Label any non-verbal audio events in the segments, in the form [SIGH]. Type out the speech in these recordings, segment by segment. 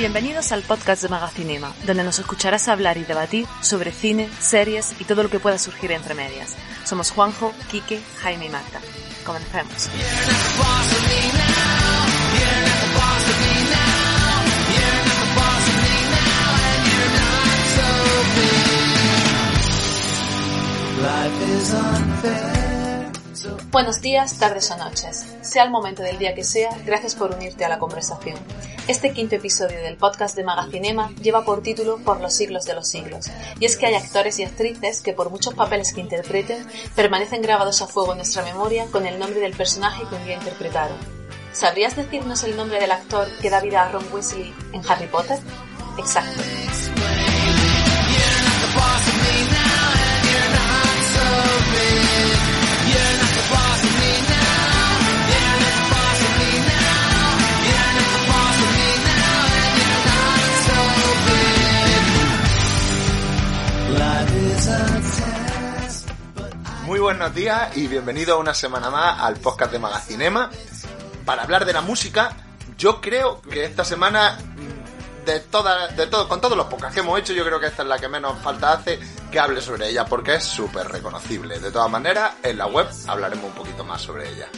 Bienvenidos al podcast de Magacinema, donde nos escucharás hablar y debatir sobre cine, series y todo lo que pueda surgir entre medias. Somos Juanjo, Quique, Jaime y Marta. Comencemos. Buenos días, tardes o noches. Sea el momento del día que sea, gracias por unirte a la conversación. Este quinto episodio del podcast de Magacinema lleva por título Por los siglos de los siglos. Y es que hay actores y actrices que por muchos papeles que interpreten, permanecen grabados a fuego en nuestra memoria con el nombre del personaje que un día interpretaron. ¿Sabrías decirnos el nombre del actor que da vida a Ron Weasley en Harry Potter? Exacto. Muy buenos días y bienvenido una semana más al podcast de Magacinema. Para hablar de la música, yo creo que esta semana, mm, de todas, de todo, con todos los podcasts que hemos hecho, yo creo que esta es la que menos falta hace que hable sobre ella, porque es súper reconocible. De todas maneras, en la web hablaremos un poquito más sobre ella.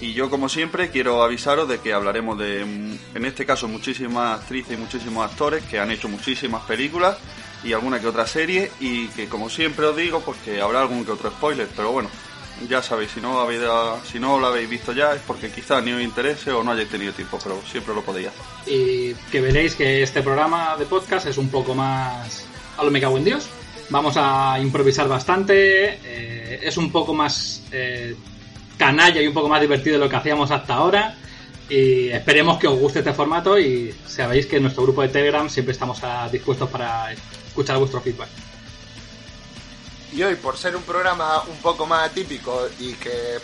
Y yo, como siempre, quiero avisaros de que hablaremos de, mm, en este caso, muchísimas actrices y muchísimos actores que han hecho muchísimas películas y alguna que otra serie y que, como siempre os digo, pues que habrá algún que otro spoiler, pero bueno, ya sabéis, si no, habéis, si no lo habéis visto ya es porque quizás ni os interese o no hayáis tenido tiempo, pero siempre lo podéis y que veréis que este programa de podcast es un poco más a lo me cago en Dios. Vamos a improvisar bastante, eh, es un poco más eh, canalla y un poco más divertido de lo que hacíamos hasta ahora. Y esperemos que os guste este formato y sabéis que en nuestro grupo de Telegram siempre estamos dispuestos para escuchar vuestro feedback. Y hoy, por ser un programa un poco más atípico y que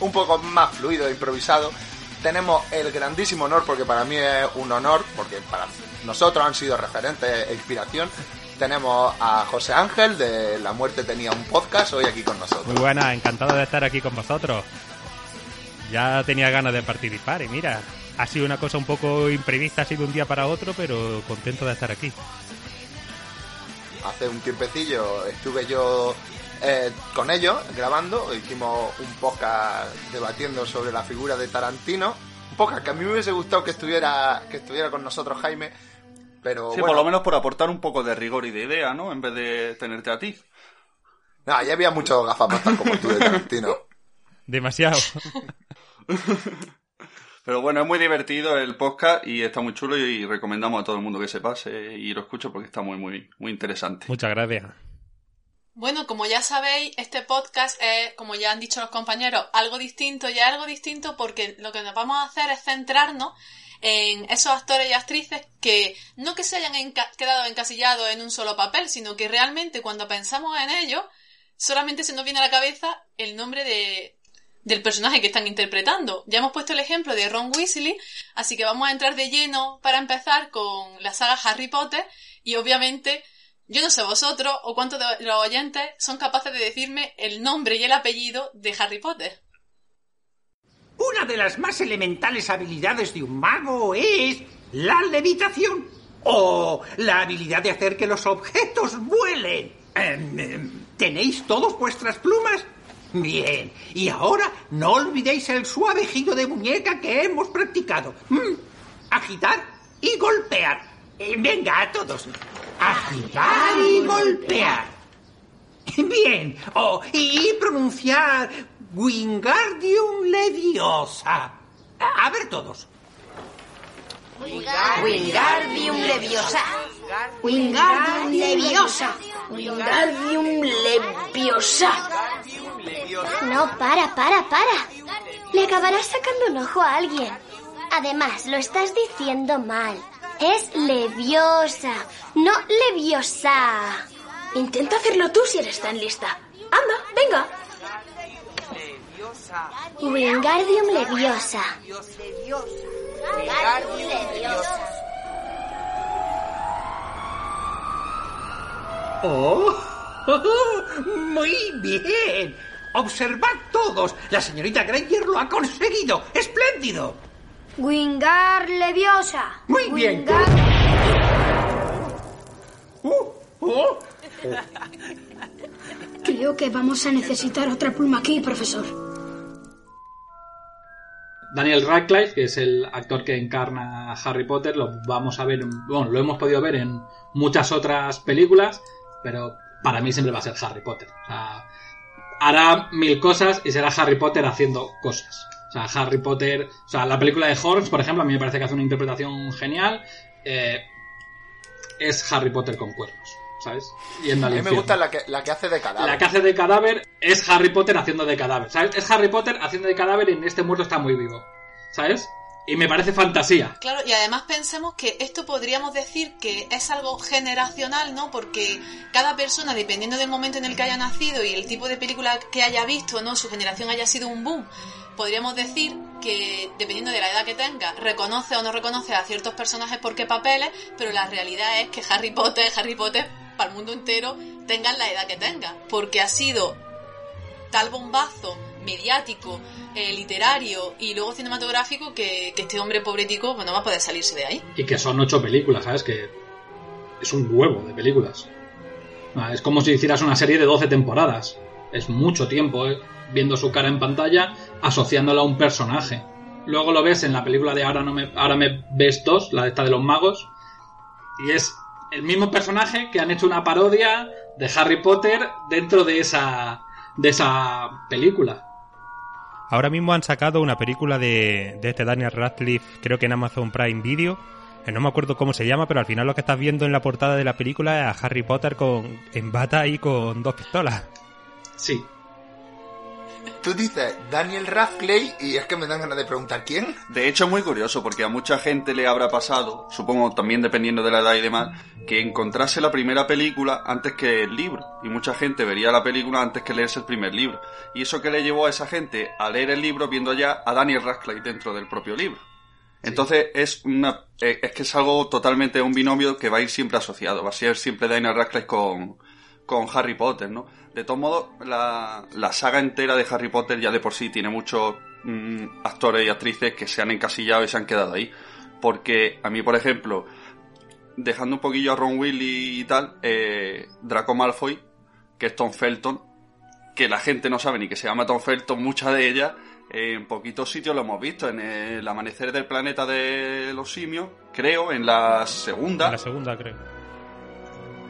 un poco más fluido e improvisado, tenemos el grandísimo honor, porque para mí es un honor, porque para nosotros han sido referentes e inspiración. Tenemos a José Ángel de La Muerte Tenía un Podcast hoy aquí con nosotros. Muy buena, encantado de estar aquí con vosotros. Ya tenía ganas de participar y mira, ha sido una cosa un poco imprevista, ha sido un día para otro, pero contento de estar aquí. Hace un tiempecillo estuve yo eh, con ellos grabando, hicimos un podcast debatiendo sobre la figura de Tarantino, un podcast que a mí me hubiese gustado que estuviera que estuviera con nosotros Jaime, pero Sí, bueno, por lo menos por aportar un poco de rigor y de idea, ¿no? En vez de tenerte a ti. nah, ya había muchos gafapastas como tú de Tarantino. [LAUGHS] Demasiado. [LAUGHS] Pero bueno, es muy divertido el podcast y está muy chulo y recomendamos a todo el mundo que se pase y lo escuche porque está muy, muy, muy interesante. Muchas gracias. Bueno, como ya sabéis, este podcast es, como ya han dicho los compañeros, algo distinto y es algo distinto porque lo que nos vamos a hacer es centrarnos en esos actores y actrices que no que se hayan enca- quedado encasillados en un solo papel, sino que realmente cuando pensamos en ellos, solamente se nos viene a la cabeza el nombre de, del personaje que están interpretando. Ya hemos puesto el ejemplo de Ron Weasley, así que vamos a entrar de lleno para empezar con la saga Harry Potter y obviamente yo no sé vosotros o cuántos de los oyentes son capaces de decirme el nombre y el apellido de Harry Potter. Una de las más elementales habilidades de un mago es la levitación o la habilidad de hacer que los objetos vuelen. Em, em, ¿Tenéis todos vuestras plumas? Bien, y ahora no olvidéis el suave giro de muñeca que hemos practicado. Mm, Agitar y golpear. Eh, venga, a todos. Agitar y golpear. Bien. Oh, y pronunciar Wingardium Leviosa. A, a ver todos. Wingardium Leviosa. Wingardium Leviosa. Wingardium Leviosa. No, para, para, para. Le acabarás sacando un ojo a alguien. Además, lo estás diciendo mal. Es leviosa, no leviosa. Intenta hacerlo tú si eres tan lista. Anda, venga. Wingardium leviosa. Wingardium Leviosa. ¡Oh! [LAUGHS] ¡Muy bien! Observad todos. La señorita Granger lo ha conseguido. ¡Espléndido! Wingar Leviosa. Muy bien. Uh, oh. Creo que vamos a necesitar otra pluma aquí, profesor. Daniel Radcliffe, que es el actor que encarna a Harry Potter, lo vamos a ver, en- bueno, lo hemos podido ver en muchas otras películas, pero para mí siempre va a ser Harry Potter. O sea, hará mil cosas y será Harry Potter haciendo cosas. O sea, Harry Potter, o sea, la película de Horns, por ejemplo, a mí me parece que hace una interpretación genial. eh, es Harry Potter con cuernos, ¿sabes? Yendo A al mí me gusta la que, la que hace de cadáver. La que hace de cadáver es Harry Potter haciendo de cadáver, ¿sabes? Es Harry Potter haciendo de cadáver y en este muerto está muy vivo, ¿sabes? Y me parece fantasía. Claro, y además pensemos que esto podríamos decir que es algo generacional, ¿no? Porque cada persona, dependiendo del momento en el que haya nacido y el tipo de película que haya visto, ¿no? Su generación haya sido un boom. Podríamos decir que, dependiendo de la edad que tenga, reconoce o no reconoce a ciertos personajes por qué papeles, pero la realidad es que Harry Potter Harry Potter para el mundo entero, tengan la edad que tenga. Porque ha sido tal bombazo mediático, eh, literario y luego cinematográfico que, este hombre pobretico pues, no va a poder salirse de ahí. Y que son ocho películas, ¿sabes? Que es un huevo de películas. Ah, Es como si hicieras una serie de 12 temporadas. Es mucho tiempo, ¿eh? Viendo su cara en pantalla, asociándola a un personaje. Luego lo ves en la película de Ahora, no me, Ahora me ves dos, la de esta de los magos, y es el mismo personaje que han hecho una parodia de Harry Potter dentro de esa, de esa película. Ahora mismo han sacado una película de, de este Daniel Radcliffe, creo que en Amazon Prime Video. que No me acuerdo cómo se llama, pero al final lo que estás viendo en la portada de la película es a Harry Potter con, en bata y con dos pistolas. Sí. Tú dices Daniel Radcliffe y es que me dan ganas de preguntar quién. De hecho, es muy curioso porque a mucha gente le habrá pasado, supongo también dependiendo de la edad y demás, que encontrase la primera película antes que el libro. Y mucha gente vería la película antes que leerse el primer libro. Y eso que le llevó a esa gente a leer el libro viendo ya a Daniel Radcliffe dentro del propio libro. Entonces es una eh, es que es algo totalmente un binomio que va a ir siempre asociado, va a ser siempre Daniel Radcliffe con, con Harry Potter, ¿no? De todos modos, la, la saga entera de Harry Potter ya de por sí tiene muchos mm, actores y actrices que se han encasillado y se han quedado ahí. Porque a mí, por ejemplo, dejando un poquillo a Ron Weasley y tal, eh, Draco Malfoy, que es Tom Felton, que la gente no sabe ni que se llama Tom Felton, mucha de ellas, en poquitos sitios lo hemos visto. En el amanecer del planeta de los simios, creo, en la segunda. En la segunda, creo.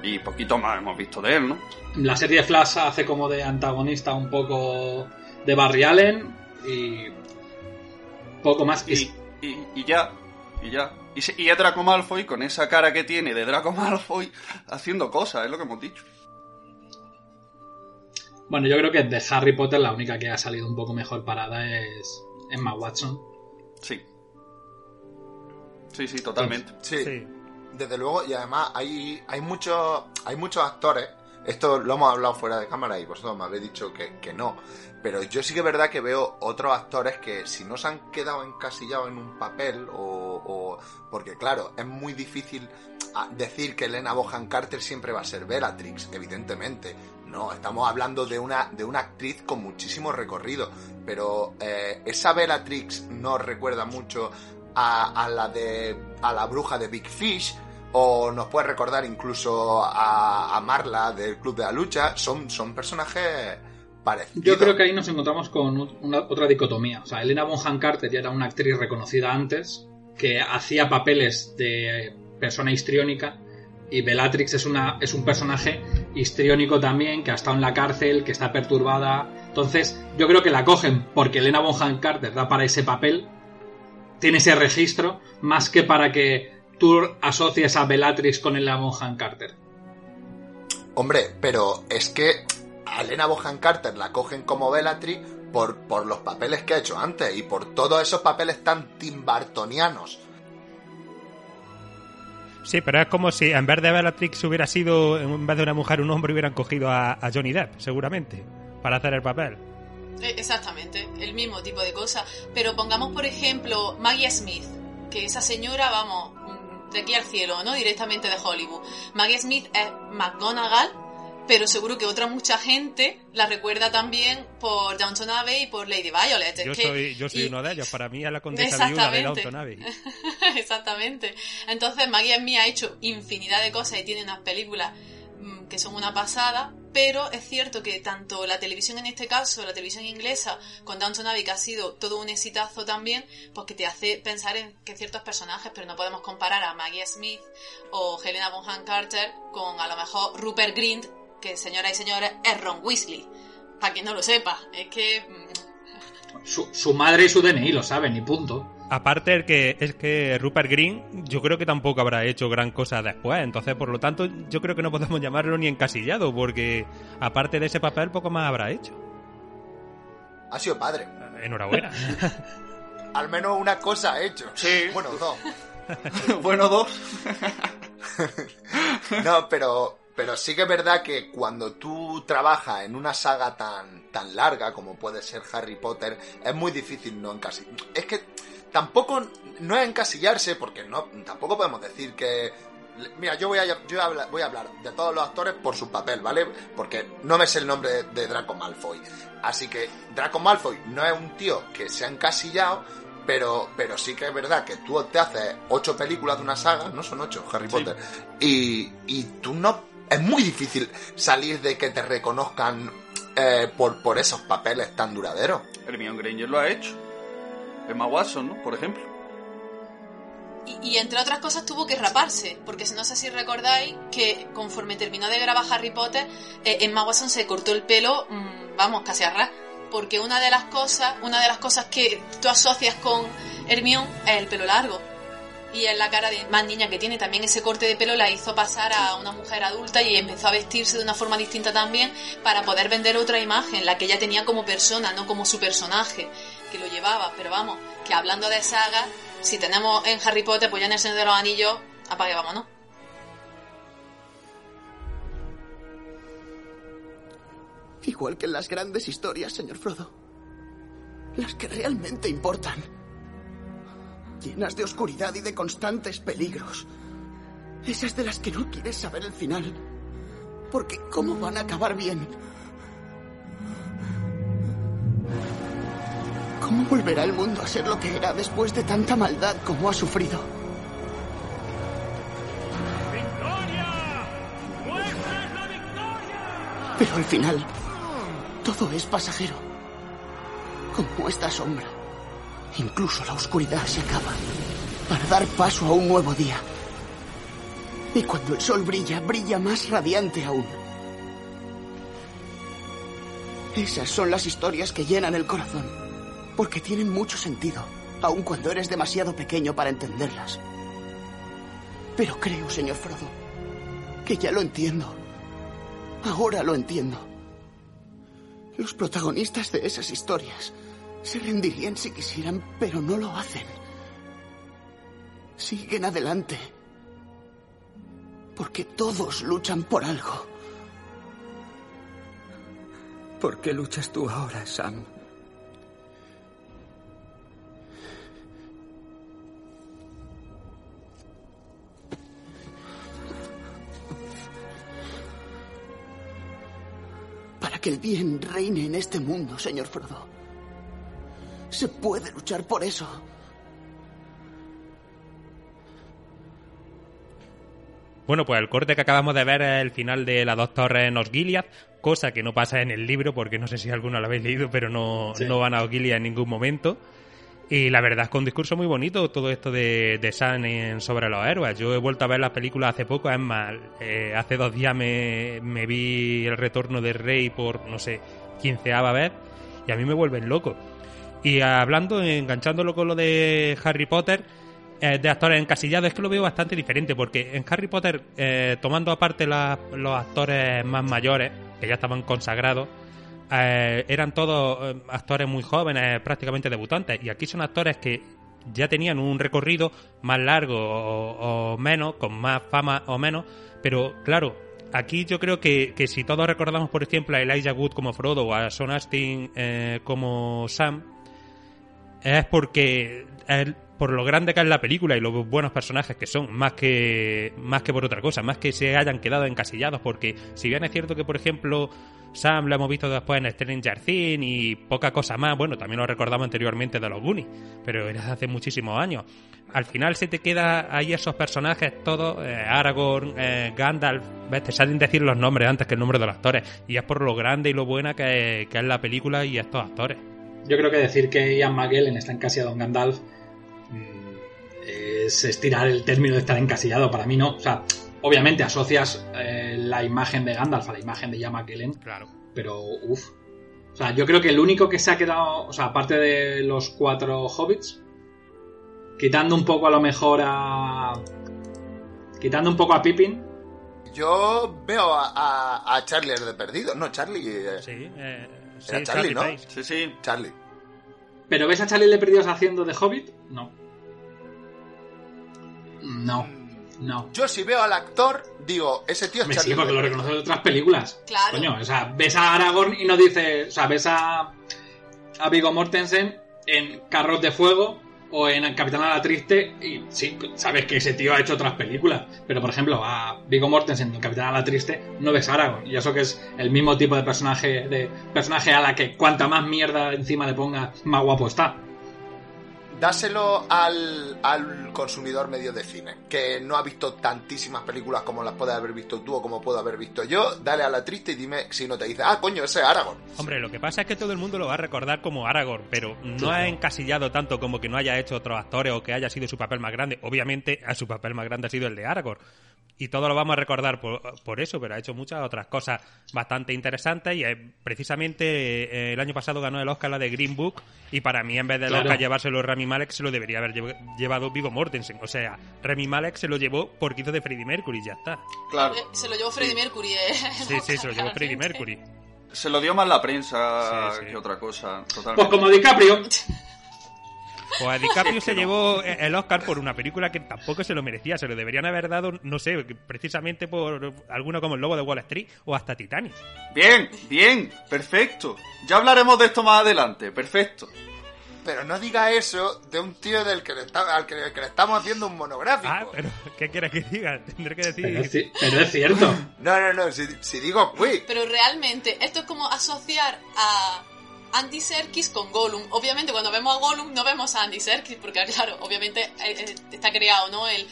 Y poquito más hemos visto de él, ¿no? La serie Flash hace como de antagonista un poco de Barry Allen y poco más. Y, y- y ya, y ya. Y, se- y es Draco Malfoy con esa cara que tiene de Draco [LAUGHS] Malfoy haciendo cosas, es lo que hemos dicho. Bueno, yo creo que de Harry Potter la única que ha salido un poco mejor parada es Emma Watson. Sí. Sí, sí, totalmente. Sí. Desde luego, y además hay, hay muchos hay muchos actores. Esto lo hemos hablado fuera de cámara y vosotros me habéis dicho que, que no. Pero yo sí que es verdad que veo otros actores que si no se han quedado encasillados en un papel o... o- porque claro, es muy difícil ah, decir que Elena Bohan Carter siempre va a ser Bellatrix, evidentemente. No, estamos hablando de una, de una actriz con muchísimo recorrido. Pero eh, esa Bellatrix nos recuerda mucho a, la de a la bruja de Big Fish o nos puede recordar incluso a, a Marla del Club de la Lucha son, son personajes parecidos Yo creo que ahí nos encontramos con un- una, otra dicotomía. O sea, Elena Bonham Carter ya era una actriz reconocida antes, que hacía papeles de persona histriónica, y Bellatrix es, una, es un personaje histriónico también, que ha estado en la cárcel, que está perturbada. Entonces, yo creo que la cogen porque Elena Bonham Carter da para ese papel, tiene ese registro, más que para que tú asocies a Bellatrix con Elena Bonham Carter. hombre pero es que a Elena Bohan Carter la cogen como Bellatrix por, por los papeles que ha hecho antes y por todos esos papeles tan timbartonianos. Sí, pero es como si en vez de Bellatrix hubiera sido, en vez de una mujer, un hombre, hubieran cogido a, a Johnny Depp, seguramente, para hacer el papel. Exactamente, el mismo tipo de cosa. Pero pongamos, por ejemplo, Maggie Smith, que esa señora, vamos, de aquí al cielo, ¿no? Directamente de Hollywood. Maggie Smith es McGonagall, pero seguro que otra mucha gente la recuerda también por Downton Abbey y por Lady Violet. Yo que- soy, yo soy y- uno de ellos. Para mí es la condesa viuda de. Downton Abbey. [LAUGHS] Exactamente. Entonces Maggie Smith ha hecho infinidad de cosas y tiene unas películas mm, que son una pasada, pero es cierto que tanto la televisión en este caso, la televisión inglesa, con Downton Abbey, que ha sido todo un exitazo también, pues que te hace pensar en que ciertos personajes, pero no podemos comparar a Maggie Smith o Helena Bonham Carter con a lo mejor Rupert Grint, que señoras y señores es Ron Weasley. Para quien no lo sepa, es que... mm, Su, su madre y su DNI lo saben, y punto. Aparte el que es que Rupert Green yo creo que tampoco habrá hecho gran cosa después, entonces por lo tanto yo creo que no podemos [LAUGHS] llamarlo ni encasillado porque aparte de ese papel poco más habrá hecho. Ha sido padre. Enhorabuena. [LAUGHS] Al menos una cosa ha hecho. Sí. Bueno, dos. [LAUGHS] bueno, dos. No, pero, pero sí que es verdad que cuando tú trabajas en una saga tan, tan larga como puede ser Harry Potter, es muy difícil no encasillar. Es que tampoco no es encasillarse, porque no, tampoco podemos decir que. Mira, yo voy a, yo voy a hablar, de todos los actores por su papel, ¿vale? Porque no me sé el nombre de, de Draco Malfoy. Así que Draco Malfoy no es un tío que se ha encasillado, pero, pero sí que es verdad que tú te haces ocho películas de una saga, no son ocho, Harry Potter, y, y tú no... Es muy difícil salir de que te reconozcan eh, por, por esos papeles tan duraderos. Hermione Granger lo ha hecho. Emma Watson, ¿no? Por ejemplo. Y, y entre otras cosas tuvo que raparse, porque no sé si recordáis que conforme terminó de grabar Harry Potter, eh, Emma Watson se cortó el pelo, mm, vamos, casi a ras, porque una de las cosas, una de las cosas que tú asocias con Hermione es el pelo largo. Y en la cara de más niña que tiene también ese corte de pelo la hizo pasar a una mujer adulta y empezó a vestirse de una forma distinta también para poder vender otra imagen, la que ella tenía como persona, no como su personaje que lo llevaba. Pero vamos, que hablando de sagas, si tenemos en Harry Potter, pues ya en el Señor de los Anillos, apague, vámonos. Igual que en las grandes historias, señor Frodo. Las que realmente importan. Llenas de oscuridad y de constantes peligros. Esas de las que no quieres saber el final. Porque ¿cómo van a acabar bien? ¿Cómo volverá el mundo a ser lo que era después de tanta maldad como ha sufrido? Pero al final, todo es pasajero. Como esta sombra. Incluso la oscuridad se acaba para dar paso a un nuevo día. Y cuando el sol brilla, brilla más radiante aún. Esas son las historias que llenan el corazón, porque tienen mucho sentido, aun cuando eres demasiado pequeño para entenderlas. Pero creo, señor Frodo, que ya lo entiendo. Ahora lo entiendo. Los protagonistas de esas historias se rendirían si quisieran, pero no lo hacen. Siguen adelante. Porque todos luchan por algo. ¿Por qué luchas tú ahora, Sam? Para que el bien reine en este mundo, señor Frodo. Se puede luchar por eso. Bueno, pues el corte que acabamos de ver es el final de La Dos Torres en Osgiliath, cosa que no pasa en el libro, porque no sé si alguno lo habéis leído, pero no, Sí. no van a Osgiliath en ningún momento. Y la verdad es que un discurso muy bonito todo esto de, de Sam en sobre los héroes. Yo he vuelto a ver las películas hace poco, es más, eh, hace dos días me, me vi El Retorno del Rey por, no sé, quinceava vez, y a mí me vuelven loco. Y hablando, enganchándolo con lo de Harry Potter, eh, de actores encasillados, es que lo veo bastante diferente, porque en Harry Potter, eh, tomando aparte la- los actores más mayores, que ya estaban consagrados, eh, eran todos eh, actores muy jóvenes, prácticamente debutantes. Y aquí son actores que ya tenían un recorrido más largo o, menos, con más fama o menos. Pero claro, aquí yo creo que, que si todos recordamos, por ejemplo, a Elijah Wood como Frodo o a Sean Astin eh, como Sam, es porque por lo grande que es la película y los buenos personajes que son, más que más que por otra cosa, más que se hayan quedado encasillados, porque si bien es cierto que, por ejemplo, Sam lo hemos visto después en Stranger Things y poca cosa más, bueno, también lo recordamos anteriormente de los Goonies, pero era hace muchísimos años. Al final se te queda ahí esos personajes todos, eh, Aragorn, eh, Gandalf, ves, te salen decir los nombres antes que el nombre de los actores, y es por lo grande y lo buena que, que es la película y estos actores. Yo creo que decir que Ian McKellen está en Gandalf mm, es estirar el término de estar encasillado. Para mí no. O sea, obviamente asocias eh, la imagen de Gandalf a la imagen de Ian McKellen. Claro. Pero, uff. O sea, yo creo que el único que se ha quedado, o sea, aparte de los cuatro hobbits, quitando un poco a lo mejor a. Quitando un poco a Pippin, Yo veo a, a, a Charlie el de perdido. No, Charlie. eh, Sí, eh, Era sí, Charlie, ¿no? Price. Sí, sí. Charlie. ¿Pero ves a Charlie de Perdidos haciendo de Hobbit? No. No. No. Yo si veo al actor, digo, ese tío es Me Charlie. sí, porque lo reconoces de otras películas. Claro. Coño, o sea, ves a Aragorn y no dices. O sea, ves a. a Viggo Mortensen en Carros de Fuego o en Capitán a la Triste y sí, sabes que ese tío ha hecho otras películas. Pero, por ejemplo, a Viggo Mortensen en Capitán a la Triste no ves a Aragorn. Y eso que es el mismo tipo de personaje de personaje a la que cuanta más mierda encima le pongas, más guapo está. Dáselo al, al consumidor medio de cine, que no ha visto tantísimas películas como las puedes haber visto tú o como puedo haber visto yo. Dale a la triste y dime si no te dice, ah, coño, ese es Aragorn. Hombre, lo que pasa es que todo el mundo lo va a recordar como Aragorn, pero no ha encasillado tanto como que no haya hecho otros actores o que haya sido su papel más grande. Obviamente, a su papel más grande ha sido el de Aragorn. Y todo lo vamos a recordar por, por eso, pero ha hecho muchas otras cosas bastante interesantes y eh, precisamente eh, el año pasado ganó el Oscar la de Green Book y para mí en vez de Claro. Oscar llevárselo Rami Malek se lo debería haber llev- llevado Viggo Mortensen. O sea, Rami Malek se lo llevó porque hizo de Freddie Mercury y ya está. Claro. Eh, Se lo llevó Freddie Mercury, eh. Sí, sí, se lo llevó Freddie Mercury. Se lo dio más la prensa Sí, sí. que otra cosa. Pues como DiCaprio. [LAUGHS] Pues a DiCaprio se llevó el Oscar por una película que tampoco se lo merecía, se lo deberían haber dado, no sé, precisamente por alguno como El Lobo de Wall Street o hasta Titanic. Bien, bien, perfecto. Ya hablaremos de esto más adelante, perfecto. Pero no diga eso de un tío del que le, está- al que, que le estamos haciendo un monográfico. Ah, pero ¿qué quieres que diga? Tendré que decir... Pero es, ci- pero es cierto. No, no, no, si, si digo, uy, Pero realmente, esto es como asociar a Andy Serkis con Gollum. Obviamente, cuando vemos a Gollum, no vemos a Andy Serkis, porque, claro, obviamente eh, eh, está creado, ¿no? El,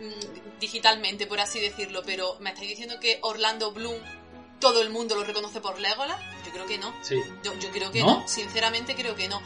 mm, digitalmente, por así decirlo. Pero, ¿me estáis diciendo que Orlando Bloom todo el mundo lo reconoce por Legolas? Yo creo que no. Sí. Yo, yo creo que ¿No? no. Sinceramente, creo que no.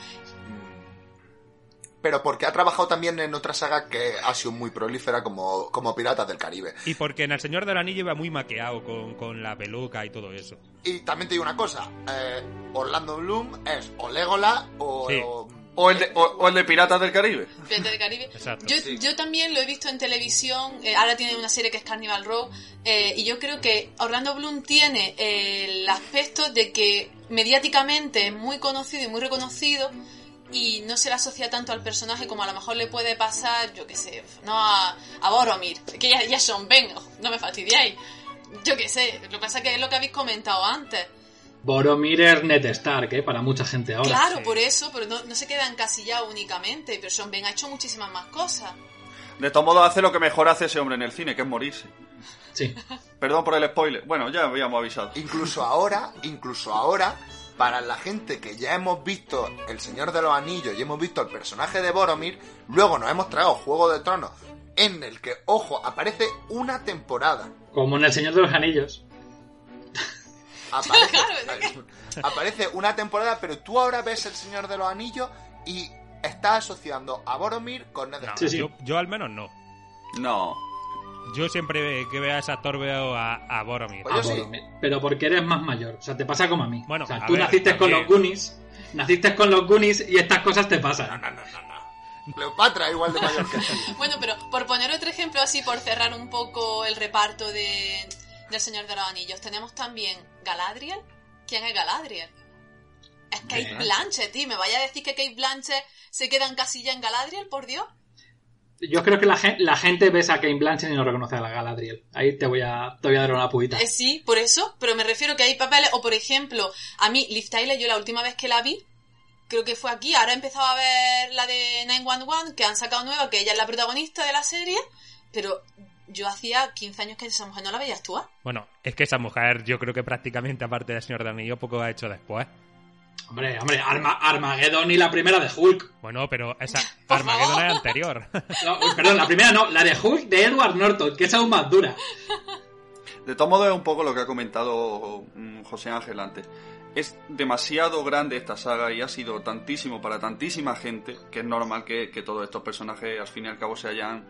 Pero porque ha trabajado también en otra saga que ha sido muy prolífera como, como Piratas del Caribe. Y porque en El Señor del Anillo iba muy maqueado con, con la peluca y todo eso. Y también te digo una cosa, eh, Orlando Bloom es o Legolas o... Sí. o- O el de, o, o el de Piratas del Caribe. Piratas del Caribe. Exacto. Yo, Sí. yo también lo he visto en televisión, eh, ahora tiene una serie que es Carnival Row, eh, y yo creo que Orlando Bloom tiene eh, el aspecto de que mediáticamente es muy conocido y muy reconocido, y no se le asocia tanto al personaje como a lo mejor le puede pasar, yo qué sé, no a, a Boromir, que ya, ya son Ben, no me fastidiáis. Yo qué sé, lo que pasa es que es lo que habéis comentado antes. Boromir es Ned Stark, ¿eh? Para mucha gente ahora. claro, sí. por eso, pero no, no se queda encasillado únicamente, pero Sean Ben ha hecho muchísimas más cosas. De todos modos, hace lo que mejor hace ese hombre en el cine, que es morirse. Sí. Perdón por el spoiler. Bueno, ya habíamos avisado. Incluso ahora, incluso ahora, para la gente que ya hemos visto El Señor de los Anillos y hemos visto el personaje de Boromir, luego nos hemos traído Juego de Tronos, en el que, ojo, aparece una temporada. Como en El Señor de los Anillos. Aparece, [LAUGHS] Claro, aparece una temporada, pero tú ahora ves El Señor de los Anillos y estás asociando a Boromir con Ned No. Sí, sí. Yo, yo al menos no. No. Yo siempre que vea a ese actor veo a, a Boromir. Pues yo sí. Boromir. Pero porque eres más mayor. O sea, te pasa como a mí. Bueno, o sea, a tú ver, naciste con los Goonies. Naciste con los Goonies y estas cosas te pasan. No, no, no, no. Cleopatra igual de mayor que tú. [LAUGHS] Bueno, pero por poner otro ejemplo así, por cerrar un poco el reparto de, del Señor de los Anillos. Tenemos también Galadriel. ¿Quién es Galadriel? Es Kate Bien. Blanchett, tío. ¿Me vaya a decir que Kate Blanchett se queda en casilla en Galadriel, por Dios? Yo creo que la, gen- la gente ves a Kane Blanchett y no reconoce a la Galadriel. Ahí te voy a, te voy a dar una puita. Eh, sí, por eso, pero me refiero que hay papeles, o por ejemplo, a mí, Liv Tyler, yo la última vez que la vi, creo que fue aquí, ahora he empezado a ver la de 911, que han sacado nueva, que ella es la protagonista de la serie, pero yo hacía 15 años que esa mujer no la veía actuar. Bueno, es que esa mujer yo creo que prácticamente aparte del Señor de Anillo poco ha hecho después. Hombre, hombre, Arma- Armageddon y la primera de Hulk. Bueno, pero esa [LAUGHS] Armageddon es anterior. [LAUGHS] No, perdón, la primera no, la de Hulk de Edward Norton, que es aún más dura. De todos modos, es un poco lo que ha comentado mm, José Ángel antes. Es demasiado grande esta saga y ha sido tantísimo para tantísima gente que es normal que, que todos estos personajes al fin y al cabo se hayan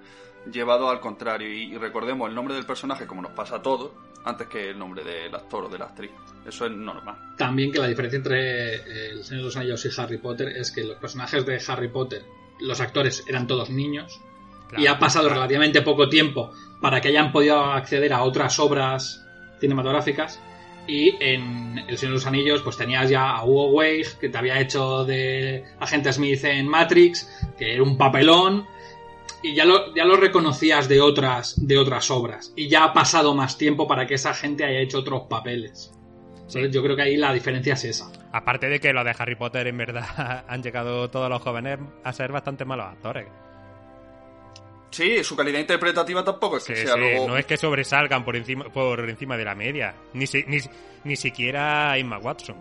llevado al contrario. Y, y recordemos el nombre del personaje, como nos pasa a todos, antes que el nombre del actor o de la actriz. Eso es normal. También que la diferencia entre eh, El Señor de los Anillos y Harry Potter es que los personajes de Harry Potter, los actores eran todos niños, Claro. y ha pasado relativamente poco tiempo para que hayan podido acceder a otras obras cinematográficas. Y en El Señor de los Anillos, pues tenías ya a Hugo Weig, que te había hecho de agente Smith en Matrix, que era un papelón, y ya lo, ya lo reconocías de otras, de otras obras. Y ya ha pasado más tiempo para que esa gente haya hecho otros papeles. Entonces, yo creo que ahí la diferencia es esa. Aparte de que los de Harry Potter en verdad [LAUGHS] han llegado todos los jóvenes a ser bastante malos actores. Sí, su calidad interpretativa tampoco es que Sí, sea sí, luego... No es que sobresalgan por encima, por encima de la media. Ni, si- ni, ni siquiera Emma Watson.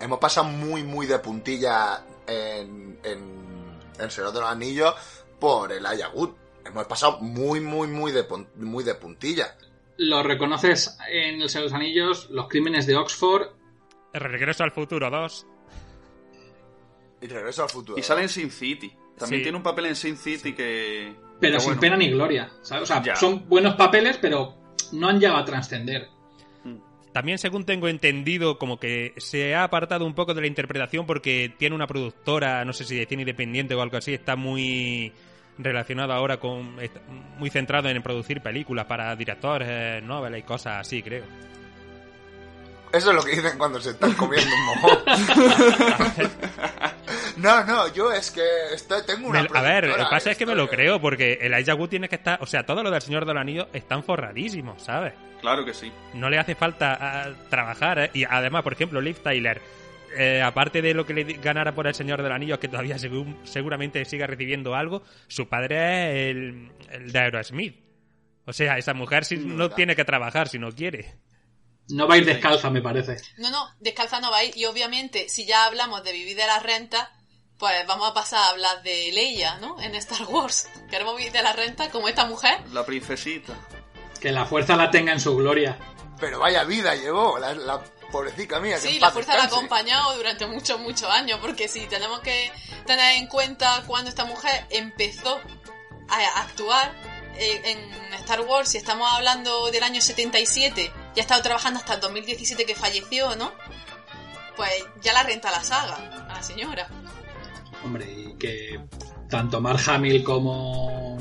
Hemos pasado muy, muy de puntilla en, en El Señor de los Anillos por el Wood. Hemos pasado muy, muy, muy de, muy de puntilla. Lo reconoces en El Señor de los Anillos, los crímenes de Oxford. El Regreso al Futuro 2. Y regreso al futuro. Y sale en Sin City. También Sí. tiene un papel en Sin City que... Pero que sin bueno. pena ni gloria. ¿sabes? O sea, Ya. son buenos papeles, pero no han llegado a trascender. También, según tengo entendido, como que se ha apartado un poco de la interpretación porque tiene una productora, no sé si de cine independiente o algo así, está muy relacionado ahora con. muy centrado en producir películas para directores, novelas y cosas así, creo. Eso es lo que dicen cuando se están comiendo un mojón. [LAUGHS] no, no, yo es que estoy, tengo una. Me- a ver, lo que pasa es que me lo creo porque el Elijah Wood tiene que estar. O sea, todo lo del Señor de los Anillos están forradísimos, ¿sabes? Claro que sí. no le hace falta ah, trabajar. ¿eh? Y además, por ejemplo, Liv Tyler, eh, aparte de lo que le ganara por el Señor del Anillo, que todavía seguramente siga recibiendo algo, su padre es el, el de Aerosmith. O sea, esa mujer sí no tiene que trabajar si no quiere. No va a ir descalza, me parece. No, no, descalza no va a ir. Y obviamente, si ya hablamos de vivir de la renta, pues vamos a pasar a hablar de Leia, ¿no? En Star Wars. Queremos vivir de la renta como esta mujer. La princesita. Que la fuerza la tenga en su gloria. Pero vaya vida llevó, la, la pobrecita mía. Sí, la fuerza la ha acompañado durante muchos, muchos años, porque sí, tenemos que tener en cuenta cuando esta mujer empezó a actuar eh, en Star Wars, si estamos hablando del año 77, ya ha estado trabajando hasta el 2017 que falleció, ¿no? Pues ya la renta la saga, a la señora. Hombre, y que tanto Mark Hamill como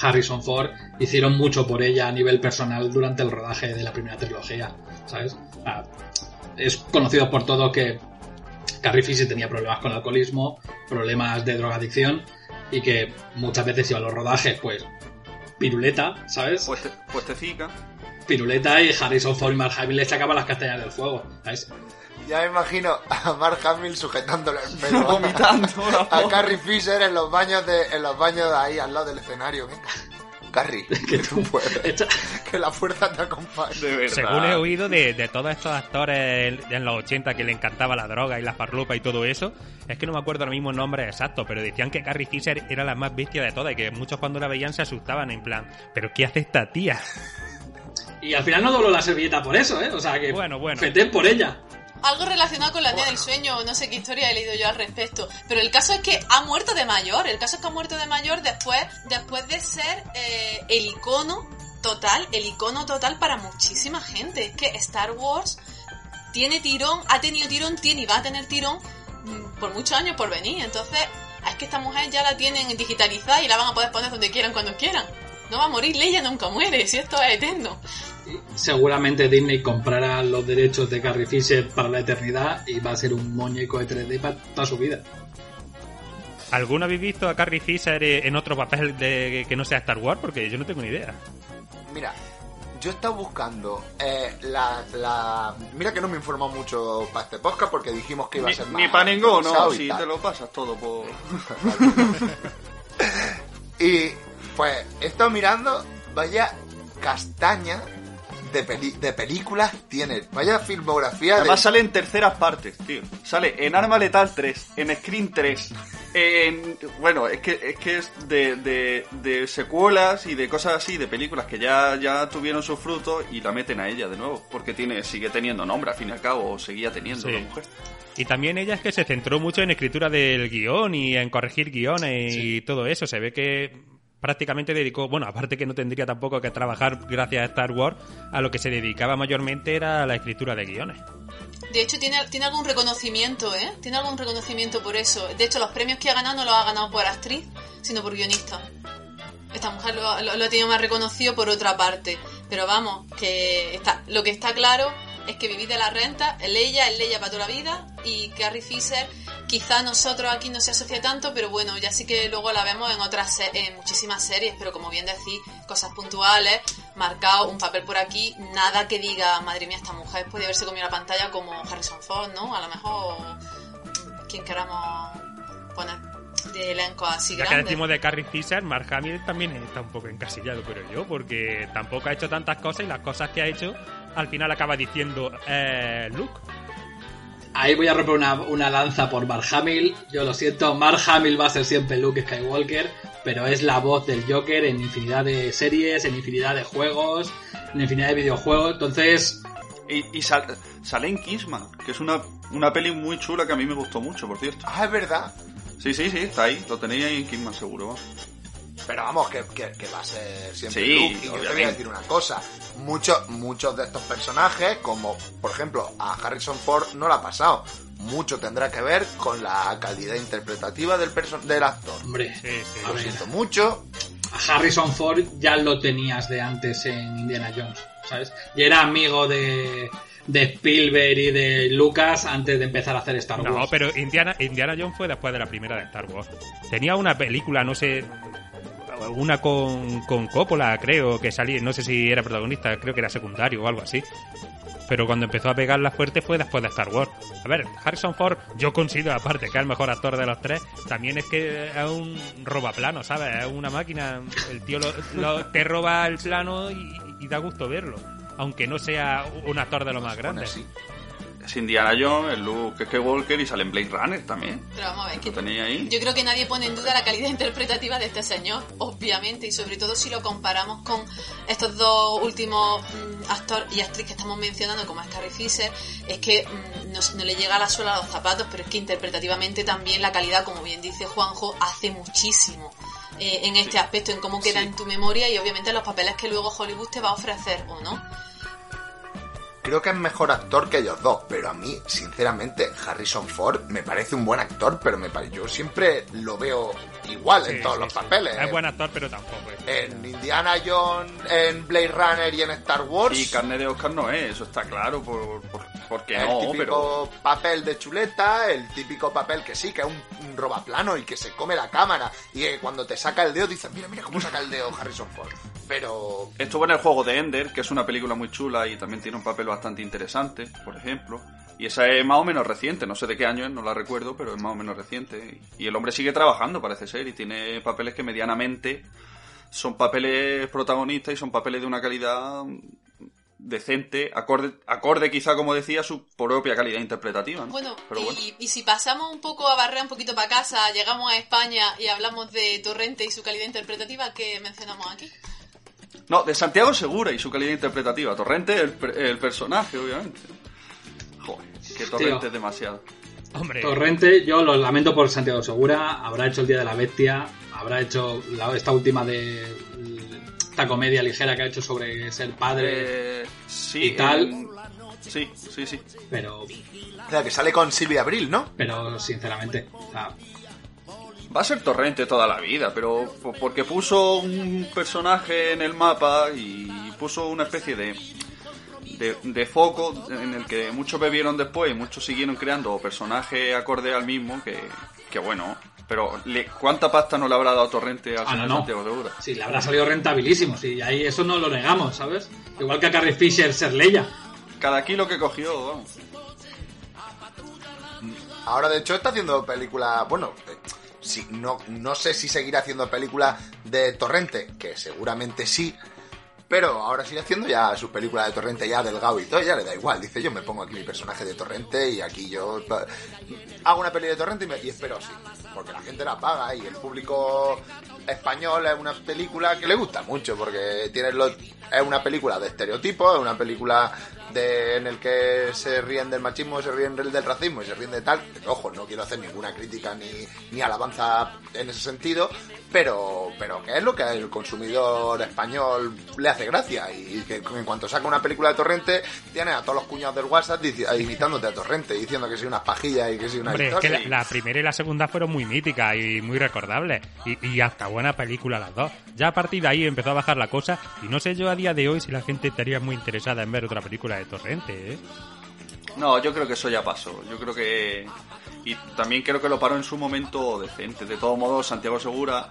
Harrison Ford hicieron mucho por ella a nivel personal durante el rodaje de la primera trilogía, ¿sabes? Ah, es conocido por todo que Carrie Fisher tenía problemas con el alcoholismo, problemas de drogadicción y que muchas veces iba a los rodajes, pues, piruleta, ¿sabes? Pues, pues te cica. Piruleta y Harrison Ford y Mark Hamill le sacaban las castañas del fuego, ¿sabes? Ya me imagino a Mark Hamill sujetándole el pelo. [LAUGHS] Vomitando, A. Carrie Fisher en los baños de, en los baños de ahí al lado del escenario. Venga. Carrie, [LAUGHS] que tú [LAUGHS] puedes. Que la fuerza te acompañe. De verdad. Según he oído de, de todos estos actores en los 80 que le encantaba la droga y las farlupas y todo eso, es que no me acuerdo ahora mismo el nombre exacto, pero decían que Carrie Fisher era la más bestia de todas y que muchos cuando la veían se asustaban en plan, ¿pero qué hace esta tía? Y al final no dobló la servilleta por eso, ¿eh? O sea que Bueno, bueno. por ella. Algo relacionado con la niña del sueño, no sé qué historia he leído yo al respecto. Pero el caso es que ha muerto de mayor. El caso es que ha muerto de mayor después, después de ser eh, el icono total, el icono total para muchísima gente. Es que Star Wars tiene tirón, ha tenido tirón, tiene y va a tener tirón mm, por muchos años por venir. Entonces, es que esta mujer ya la tienen digitalizada y la van a poder poner donde quieran, cuando quieran. No va a morir, Leia nunca muere, si esto es eterno. Seguramente Disney comprará los derechos de Carrie Fisher para la eternidad y va a ser un muñeco de 3D para toda su vida. ¿Alguno habéis visto a Carrie Fisher en otro papel de que no sea Star Wars? Porque yo no tengo ni idea. Mira, yo he estado buscando eh, la, la- Mira que no me he informado mucho para este podcast porque dijimos que iba a Ni, ser más ni para ninguno, si te lo pasas todo por... [LAUGHS] Y pues he estado mirando, vaya castaña de, peli- de películas tiene, vaya filmografía Además de... sale en terceras partes, tío. Sale en Arma Letal 3, en Screen 3, en... Bueno, es que es, que es de, de, de secuelas y de cosas así, de películas que ya, ya tuvieron sus frutos y la meten a ella de nuevo. Porque tiene sigue teniendo nombre, al fin y al cabo, o seguía teniendo Sí. la mujer. Y también ella es que se centró mucho en escritura del guion y en corregir guiones y todo eso. Se ve que prácticamente dedicó, bueno, aparte que no tendría tampoco que trabajar gracias a Star Wars, a lo que se dedicaba mayormente era a la escritura de guiones. De hecho, tiene, tiene algún reconocimiento, ¿eh? Tiene algún reconocimiento por eso. De hecho, los premios que ha ganado no los ha ganado por actriz, sino por guionista. Esta mujer lo, lo- lo ha tenido más reconocido por otra parte. Pero vamos, que está, lo que está claro es que vivir de la renta, es Leia, es Leia para toda la vida, y Carrie Fisher, quizá nosotros aquí no se asocia tanto, pero bueno, ya sí que luego la vemos en otras se- en muchísimas series, pero como bien decís, cosas puntuales, marcado un papel por aquí, nada que diga, madre mía, esta mujer puede haberse comido la pantalla como Harrison Ford, ¿no? A lo mejor quien queramos poner de elenco así Ya que decimos de Carrie Fisher, Mark Hamill también está un poco encasillado, pero yo, porque tampoco ha hecho tantas cosas y las cosas que ha hecho, al final acaba diciendo eh, Luke. Ahí voy a romper una, una lanza por Mark Hamill. Yo lo siento, Mark Hamill va a ser siempre Luke Skywalker, pero es la voz del Joker en infinidad de series, en infinidad de juegos, en infinidad de videojuegos. Entonces, Y, y sal- sale en Kingsman, que es una, una peli muy chula que a mí me gustó mucho, por cierto. Ah, es verdad. Sí, sí, sí, está ahí. Lo tenéis ahí en Kingsman seguro. Pero vamos, que, que- que va a ser siempre Sí, Luke. Y yo te voy a decir una cosa. Muchos, muchos de estos personajes, como por ejemplo a Harrison Ford, no le ha pasado. Mucho tendrá que ver con la calidad interpretativa del, del actor. hombre, a Lo ver, siento mucho. a Harrison Ford ya lo tenías de antes en Indiana Jones, ¿sabes? Y era amigo de, de Spielberg y de Lucas antes de empezar a hacer Star Wars. No, pero Indiana, Indiana Jones fue después de la primera de Star Wars. Tenía una película, no sé, una con, con Coppola, creo, que salía, no sé si era protagonista, creo que era secundario o algo así. Pero cuando empezó a pegar la fuerte fue después de Star Wars. A ver, Harrison Ford, yo considero aparte que es el mejor actor de los tres, también es que es un robaplano, ¿sabes? Es una máquina. El tío lo- lo- te roba el plano y, y da gusto verlo. Aunque no sea un actor de lo más grande. Es Indiana Jones, el Luke Skywalker y sale en Blade Runner también. Pero vamos a ver, que tenéis ahí. Yo creo que nadie pone en duda la calidad [LAUGHS] interpretativa de este señor, obviamente, y sobre todo si lo comparamos con estos dos últimos mm, actor y actriz que estamos mencionando, como es Carrie Fisher, es que mm, no, no le llega a la suela a los zapatos, pero es que interpretativamente también la calidad, como bien dice Juanjo, hace muchísimo. eh, en este aspecto, en cómo queda Sí. en tu memoria y obviamente en los papeles que luego Hollywood te va a ofrecer o no. Creo que es mejor actor que ellos dos, pero a mí, sinceramente, Harrison Ford me parece un buen actor, pero me pare- yo siempre lo veo igual en todos sí, los sí. papeles. Es buen actor, pero tampoco. es- En Indiana Jones, en Blade Runner y en Star Wars. Y carne de Oscar no es, eso está claro, por, por- porque el no, típico pero... papel de chuleta, el típico papel que sí, que es un, un robaplano y que se come la cámara. Y que cuando te saca el dedo dices, mira, mira cómo saca el dedo Harrison Ford. Pero Estuvo en el juego de Ender, que es una película muy chula y también tiene un papel bastante interesante, por ejemplo. Y esa es más o menos reciente, no sé de qué año es, no la recuerdo, pero es más o menos reciente. Y el hombre sigue trabajando, parece ser, y tiene papeles que medianamente son papeles protagonistas y son papeles de una calidad decente, acorde, acorde quizá, como decía, a su propia calidad interpretativa. ¿no? Bueno, pero y, bueno. y si pasamos un poco a barrer un poquito para casa, llegamos a España y hablamos de Torrente y su calidad interpretativa, ¿qué mencionamos aquí? No, de Santiago Segura y su calidad interpretativa. Torrente, el, el personaje, obviamente. Joder, que Torrente Tío. es demasiado. Hombre, Torrente, yo lo lamento por Santiago Segura, habrá hecho el Día de la Bestia, habrá hecho la- esta última de esta comedia ligera que ha hecho sobre ser padre Eh, sí, y tal, en- Sí, sí, sí. pero o sea, que sale con Silvia Abril, ¿no? pero sinceramente, o sea, Va a ser Torrente toda la vida, pero po- porque puso un personaje en el mapa y puso una especie de, de, de foco en el que muchos bebieron después y muchos siguieron creando personajes acorde al mismo que, que bueno. Pero le- ¿cuánta pasta no le habrá dado Torrente al Ah, no, no. Santiago Segura? Sí, le habrá salido rentabilísimo, sí, ahí eso no lo negamos, ¿sabes? Igual que a Carrie Fisher ser Leia. Cada kilo que cogió, vamos. Ahora, de hecho, está haciendo películas. Bueno, eh, sí, no, no sé si seguirá haciendo películas de Torrente, que seguramente sí. Pero ahora sigue haciendo ya sus películas de Torrente ya delgado y todo, ya le da igual. Dice, yo me pongo aquí mi personaje de Torrente y aquí yo hago una peli de Torrente y, me- y espero así. Porque la gente la paga y el público español es una película que le gusta mucho porque tiene los, es una película de estereotipos, es una película de, en el que se ríen del machismo, se ríen del, racismo y se ríen de tal. Ojo, no quiero hacer ninguna crítica ni, ni alabanza en ese sentido, pero, pero que es lo que al consumidor español le hace gracia y que en cuanto saca una película de Torrente tienes a todos los cuñados del WhatsApp imitándote a Torrente diciendo que soy unas pajillas y que soy una Hombre, es que la, la primera y la segunda fueron muy míticas y muy recordables. Y, y hasta buena película las dos. Ya a partir de ahí empezó a bajar la cosa. Y no sé yo a día de hoy si la gente estaría muy interesada en ver otra película de Torrente, ¿eh? No, yo creo que eso ya pasó. Yo creo que. Y también creo que lo paró en su momento decente. De todos modos, Santiago Segura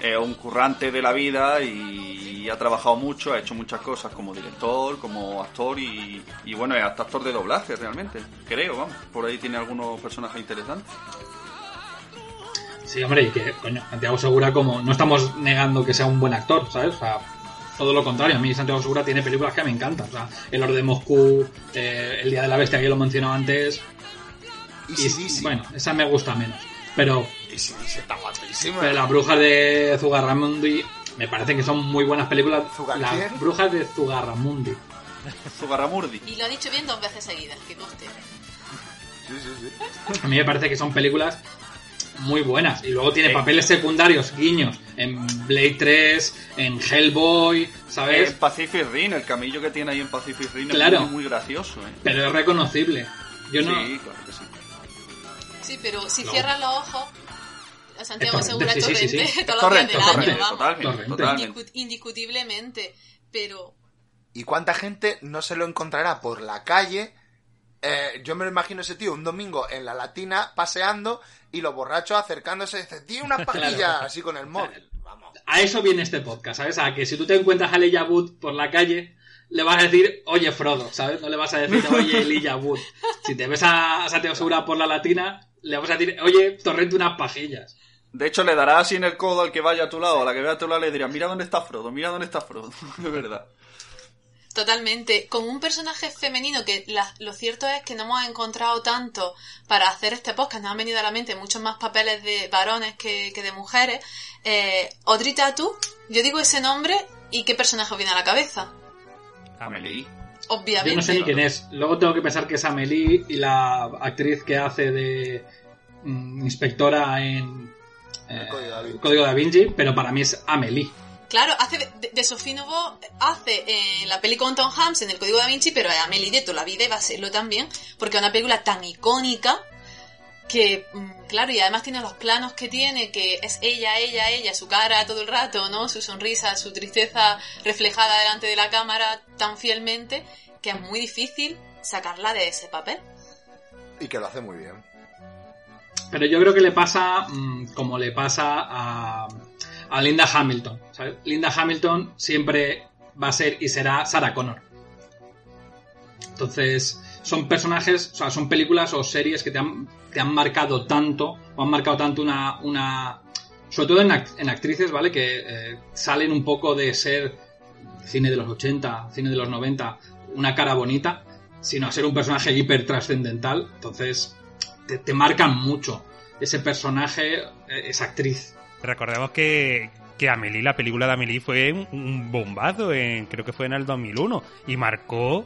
es un currante de la vida y ha trabajado mucho, ha hecho muchas cosas como director, como actor y, y bueno, es hasta actor de doblaje realmente. Creo, vamos. Por ahí tiene algunos personajes interesantes. Sí, hombre, y que, coño, Santiago Segura, como no estamos negando que sea un buen actor, ¿sabes? O sea, todo lo contrario, a mí Santiago Segura tiene películas que me encantan. O sea, El Oro de Moscú, eh, El Día de la Bestia, que lo mencionaba antes. Y, bueno, esa me gusta menos. Pero, Y sí, sí, está pero Las Brujas de Zugarramundi me parece que son muy buenas películas. ¿Zugar Las? Brujas de Zugarramundi. [LAUGHS] Zugarramurdi. Y lo ha dicho bien dos veces seguidas, que conste. Sí, sí, sí. A mí me parece que son películas muy buenas. Y luego tiene papeles secundarios, guiños, en Blade 3, en Hellboy, ¿sabes? En Pacific Rim, el camillo que tiene ahí en Pacific Rim Claro. es muy, muy gracioso. ¿eh? Pero es reconocible. Yo no. Sí, claro que sí. Sí, pero si No. cierras los ojos, a Santiago Segura Torrente, sí, sí, torrente sí. todos los días Torrente, del año, vamos. totalmente, totalmente. Indiscu- indiscutiblemente. Pero ¿Y cuánta gente no se lo encontrará por la calle? Eh, yo me lo imagino ese tío un domingo en la latina paseando y los borrachos acercándose y dicen, tío, unas pajillas Claro. así con el móvil. [LAUGHS] A eso viene este podcast, ¿sabes? A que si tú te encuentras a Wood por la calle, le vas a decir, oye Frodo, ¿sabes? No le vas a decir, [LAUGHS] oye Wood. Si te ves a, a Santiago Segura por la latina, le vas a decir, oye, torrente unas pajillas. De hecho, le dará así en el codo al que vaya a tu lado, a la que vea a tu lado le dirá, mira dónde está Frodo, mira dónde está Frodo. [LAUGHS] De verdad. Totalmente. Con un personaje femenino que la- lo cierto es que no hemos encontrado tanto para hacer este podcast. Nos han venido a la mente muchos más papeles de varones que, que de mujeres. Eh, Audrey yo digo ese nombre y qué personaje viene a la cabeza. Amelie. Obviamente. Yo no sé ni quién es. Luego tengo que pensar que es Amelie y la actriz que hace de mm, inspectora en eh, Código da Vinci, pero para mí es Amelie. Claro, hace de, de, Nouveau, hace en la peli con Tom Hanks en el Código da Vinci, pero de toda la vida y va a serlo también, porque es una película tan icónica que, mm, claro, y además tiene los planos que tiene, que es ella, ella, ella, su cara todo el rato, ¿no? Su sonrisa, su tristeza reflejada delante de la cámara tan fielmente, que es muy difícil sacarla de ese papel. Y que lo hace muy bien. Pero yo creo que le pasa mm, como le pasa a, a Linda Hamilton. Linda Hamilton siempre va a ser y será Sarah Connor. Entonces, son personajes, o sea, son películas o series que te han, te han marcado tanto, o han marcado tanto una. una sobre todo en actrices, ¿vale? Que eh, salen un poco de ser cine de los 80, cine de los 90, una cara bonita, sino a ser un personaje hiper trascendental. Entonces, te, te marcan mucho. Ese personaje, eh, esa actriz. Recordemos que, que Amelie, la película de Amelie fue un, bombazo, creo que fue en el 2001, y marcó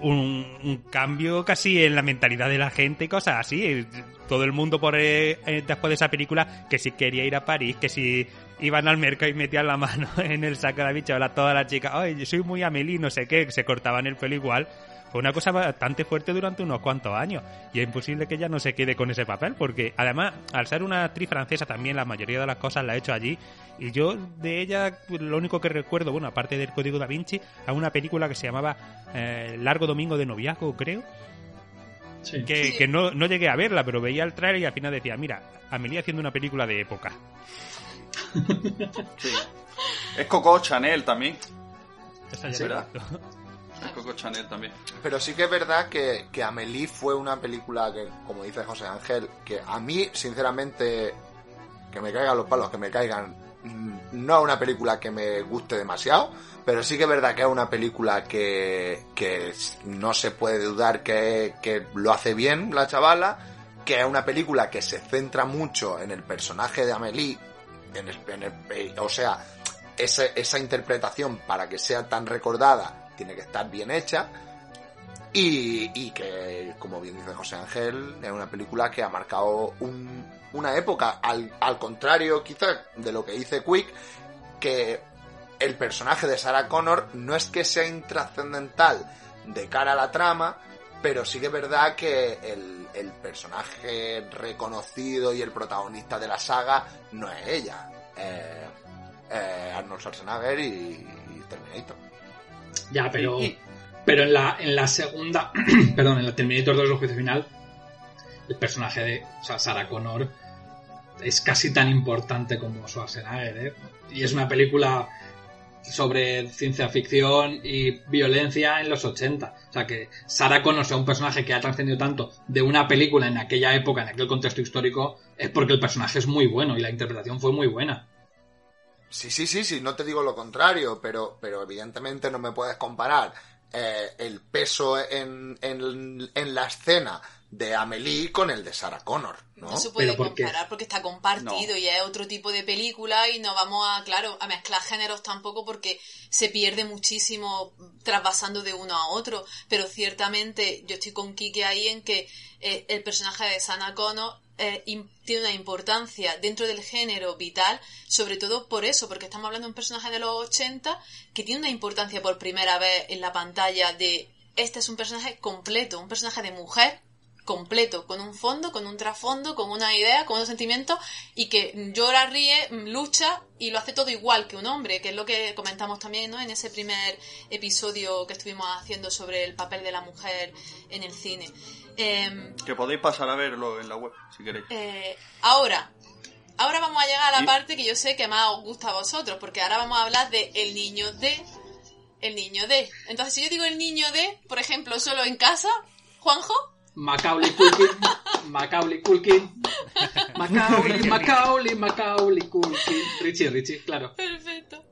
un, un cambio casi en la mentalidad de la gente y cosas así. Todo el mundo por eh, eh, después de esa película que si quería ir a París, que si iban al mercado y metían la mano [LAUGHS] en el saco de la bichola, todas las chicas, ay, yo soy muy Amelie, no sé qué, se cortaban el pelo igual. Fue una cosa bastante fuerte durante unos cuantos años. Y es imposible que ella no se quede con ese papel, porque además, al ser una actriz francesa, también la mayoría de las cosas la ha hecho allí. Y yo de ella, pues, lo único que recuerdo, bueno, aparte del Código da Vinci, a una película que se llamaba eh, Largo Domingo de Noviazgo, creo. Que, que no, no llegué a verla, pero veía el trailer y al final decía, mira, Amelie haciendo una película de época. [LAUGHS] Sí. Es Coco Chanel también. Esa ya Sí, la he ¿verdad? Coco Chanel también. Pero sí que es verdad que, que Amelie fue una película que, como dice José Ángel, que a mí, sinceramente, que me caigan los palos, que me caigan, mm, no es una película que me guste demasiado, pero sí que es verdad que es una película que, que no se puede dudar que, que lo hace bien la chavala, que es una película que se centra mucho en el personaje de Amelie, en el- en el- eh, o sea, ese- esa interpretación para que sea tan recordada tiene que estar bien hecha y, que, como bien dice José Ángel, es una película que ha marcado un- una época, al, contrario quizás de lo que dice Quick, que el personaje de Sarah Connor no es que sea intrascendental de cara a la trama, pero sí que es verdad que el, el personaje reconocido y el protagonista de la saga no es ella, es Arnold Schwarzenegger y, y Terminator. Ya, pero. Pero en la, en la segunda. [CLEARS THROAT] perdón, en la Terminator 2 el juicio final. El personaje de o sea, Sarah Connor es casi tan importante como Schwarzenegger, ¿eh? Y es una película sobre ciencia ficción y violencia en los 80. O sea que Sarah Connor sea un personaje que ha trascendido tanto de una película en aquella época, en aquel contexto histórico, es porque el personaje es muy bueno y la interpretación fue muy buena. Sí, sí, sí, sí, no te digo lo contrario, pero, pero evidentemente no me puedes comparar eh, el peso en, en, en la escena de Amelie con el de Sarah Connor, ¿no? No se puede comparar porque está compartido y es otro tipo de película y no vamos a, claro, a mezclar géneros tampoco porque se pierde muchísimo trasvasando de uno a otro. Pero ciertamente yo estoy con Kike ahí en que eh, el personaje de Sana Connor eh, tiene una importancia dentro del género vital, sobre todo por eso, porque estamos hablando de un personaje de los 80 que tiene una importancia por primera vez en la pantalla de este es un personaje completo, un personaje de mujer completo, con un fondo, con un trasfondo, con una idea, con unos sentimientos y que llora, ríe, lucha y lo hace todo igual que un hombre, que es lo que comentamos también ¿no? en ese primer episodio que estuvimos haciendo sobre el papel de la mujer en el cine. Em, Que podéis pasar a verlo en la web, si queréis. eh, ahora, ahora vamos a llegar a la ¿Y? parte que yo sé que más os gusta a vosotros, porque ahora vamos a hablar de el niño de, el niño de. Entonces, si yo digo el niño de, por ejemplo, solo en casa, Juanjo, Macaulay Culkin, Macaulay Culkin, Macaulay, [LAUGHS] Macaulay, Macaulay Culkin. Richie, Richie, claro. perfecto.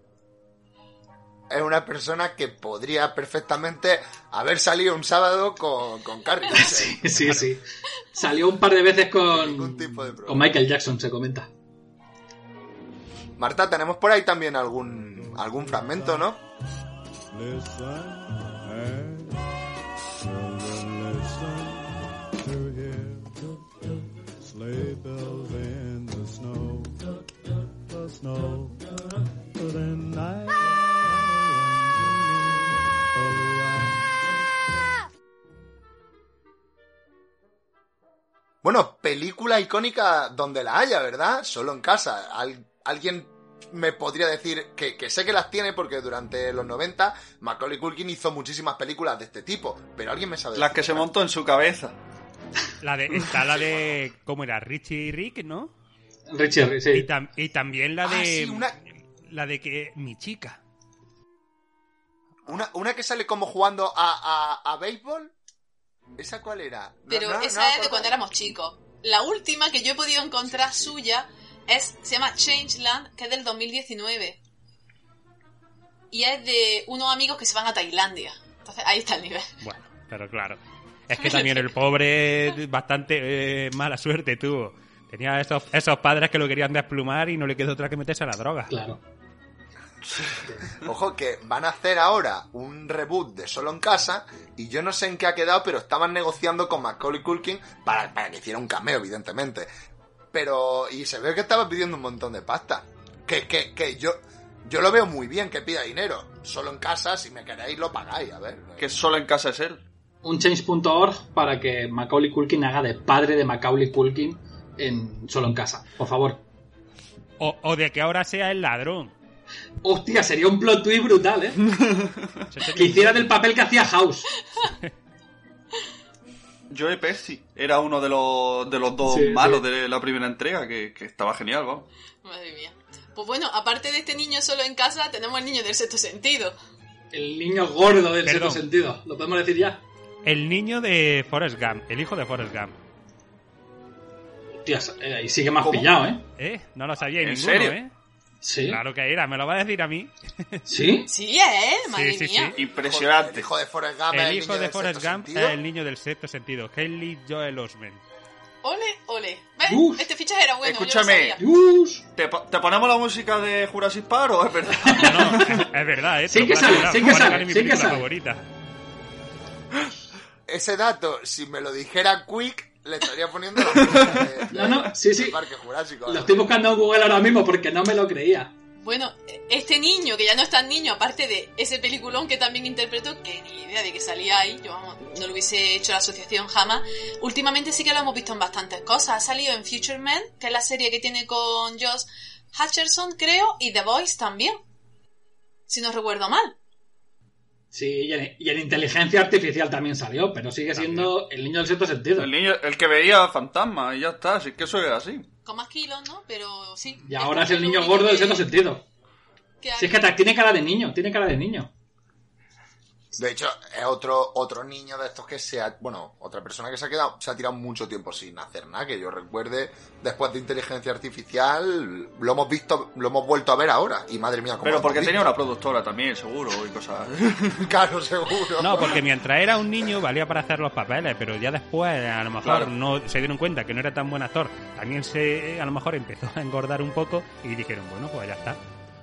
Es una persona que podría perfectamente haber salido un sábado con, con Carrie. Sí, sí, sí. Salió un par de veces con, con Michael Jackson, se comenta. Marta, tenemos por ahí también algún, algún fragmento, ¿no? Sleigh bells in the snow, the snow, the night. Bueno, película icónica donde la haya, ¿verdad? Solo en casa. Al- alguien me podría decir que, que sé que las tiene porque durante los 90 Macaulay Culkin hizo muchísimas películas de este tipo, pero alguien me sabe Las que se montó en su cabeza. La de, está la de. ¿Cómo era? Richie y Rick, ¿no? Richie, Rick, sí. Y, tam- y también la Ah, de. sí, una- La de que. Mi chica. Una, una que sale como jugando a, a, a béisbol. ¿Esa cuál era? No, Pero no, esa no, es de ¿cuál- cuando éramos chicos. La última que yo he podido encontrar suya es se llama Changeland, que es del 2019. Y es de unos amigos que se van a Tailandia. Entonces ahí está el nivel. Bueno, pero claro. Es que también el pobre bastante eh, mala suerte tuvo. Tenía esos, esos padres que lo querían desplumar y no le quedó otra que meterse a la droga. Claro. Ojo que van a hacer ahora un reboot de Solo en Casa y yo no sé en qué ha quedado, pero estaban negociando con Macaulay Culkin para, para que hiciera un cameo, evidentemente. Pero, y se ve que estaba pidiendo un montón de pasta. Que, que, que yo, yo lo veo muy bien que pida dinero. Solo en casa, si me queréis, lo pagáis, a ver. Que solo en casa es él. Un change.org para que Macaulay Culkin haga de padre de Macaulay Culkin en Solo en Casa. Por favor. O, o de que ahora sea el ladrón. Hostia, sería un plot twist brutal, ¿eh? [LAUGHS] que hiciera del papel que hacía House. [LAUGHS] Joe Pesci era uno de los, de los dos Sí, malos sí. de la primera entrega, que, que estaba genial, vamos. Madre mía. Pues bueno, aparte de este niño solo en casa, tenemos el niño del sexto sentido. El niño gordo del Perdón. sexto sentido. ¿Lo podemos decir ya? El niño de Forrest Gump, el hijo de Forrest Gump. Tías, eh, ahí sigue más pillado, ¿eh? ¿Eh? No lo sabía ¿En ninguno, serio? ¿eh? Sí. Claro que era, me lo va a decir a mí. ¿Sí? [LAUGHS] Sí, es él, madre Sí, sí, mía. sí. Impresionante. El hijo de Forrest Gump es El el hijo niño de del Forrest sexto Gump sentido. es el niño del sexto sentido. Haley Joel Osment. Ole, ole. ¿Ves? Uf. Este fichaje era bueno. yo lo Escúchame. sabía. ¿Te, po- te ponemos la música de Jurassic Park o es verdad? No, no, es, es verdad, ¿eh? Sí que asegurar, sí que mi sí que favorita. Ese dato, si me lo dijera Quick, le estaría poniendo la de, [LAUGHS] No, no, sí, sí. Parque Jurásico. Lo estoy buscando en Google ahora mismo porque no me lo creía. Bueno, este niño, que ya no es tan niño, aparte de ese peliculón que también interpretó, que ni idea de que salía ahí, yo vamos, no lo hubiese hecho la asociación jamás, últimamente sí que lo hemos visto en bastantes cosas. Ha salido en Future Man, que es la serie que tiene con Josh Hutcherson, creo, y The Voice también. Si no recuerdo mal. Sí, y en, y en inteligencia artificial también salió, pero sigue siendo el niño del sexto sentido. El niño, el que veía fantasmas y ya está, si es que eso es así. Con más kilos, ¿no? Pero sí. Y ahora es el niño gordo del sexto sentido. que Si es que tiene cara de niño, tiene cara de niño. De hecho, es otro, otro niño de estos que se ha, bueno, otra persona que se ha quedado, se ha tirado mucho tiempo sin hacer nada, que yo recuerde, después de inteligencia artificial, lo hemos visto, lo hemos vuelto a ver ahora, y madre mía, cómo Pero porque tenía una productora también, seguro, y cosas. [LAUGHS] Claro, seguro. No, porque mientras era un niño valía para hacer los papeles, pero ya después a lo mejor Claro. no se dieron cuenta que no era tan buen actor. También se a lo mejor empezó a engordar un poco y dijeron, bueno, pues ya está.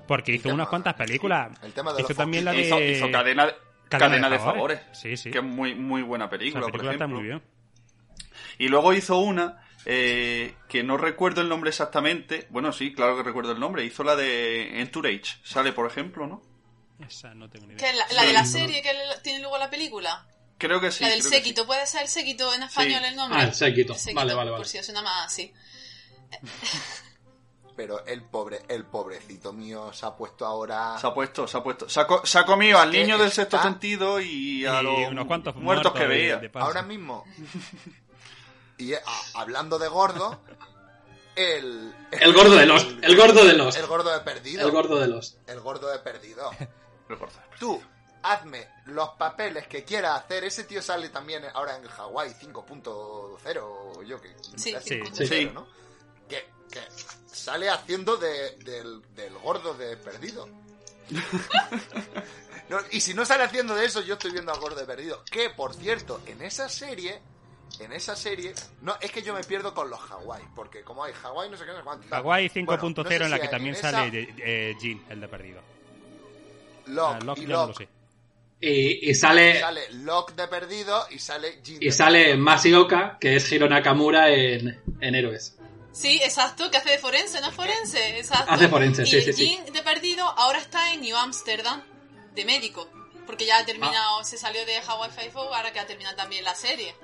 Porque hizo tema- unas cuantas películas. el tema de hizo los también la de hizo, hizo cadena, de- Cadena cadena de de Favores. favores. Sí, sí. Que es muy, muy buena película, Esa por película está ejemplo. muy bien. Y luego hizo una eh, que no recuerdo el nombre exactamente. Bueno, sí, claro que recuerdo el nombre. Hizo la de Entourage. Sale, por ejemplo, ¿no? Esa no tengo ni Que idea. la, la de la serie que tiene luego la película. Creo que sí. la del que sí. séquito, ¿puede ser el séquito en español Sí. el nombre? Ah, el séquito. Vale, vale, vale. Por si suena más así. [LAUGHS] Pero el pobre, el pobrecito mío se ha puesto ahora... Se ha puesto, se ha puesto. Se ha, co- se ha comido al Es niño del sexto está- sentido y a Y los unos cuantos muertos, que veía. de. Ahora mismo. Y eh, a- hablando de gordo, el... El gordo de Lost, el gordo de Lost. El gordo de perdido. El gordo de los. El gordo de perdido. [LAUGHS] Tú, hazme los papeles que quieras hacer. Ese tío sale también ahora en Hawái 5.0, yo que... Sí, 5.0, sí. ¿no? Que, que sale haciendo de- del, del gordo de perdido. [LAUGHS] No, y si no sale haciendo de eso, yo estoy viendo al gordo de perdido. Que, por cierto, en esa serie... En esa serie, no, es que yo me pierdo con los Hawái, porque como hay Hawái, no sé qué, no sé cuánto. Hawái Bueno, 5.0 no sé en la si que también esa, sale de- eh, Jean, el de perdido. Locke Ah, Locke y lo sé. Y, y sale sale Locke de perdido y sale Jin y sale Masioka, que es Hiro Nakamura en, en Héroes. Sí, exacto, que hace de forense, ¿no es forense? Exacto. Hace forense, y sí, el sí, sí. Jin de perdido ahora está en New Amsterdam, de médico. Porque ya ha terminado, Ah. se salió de Hawaii Five-O, ahora que ha terminado también la serie.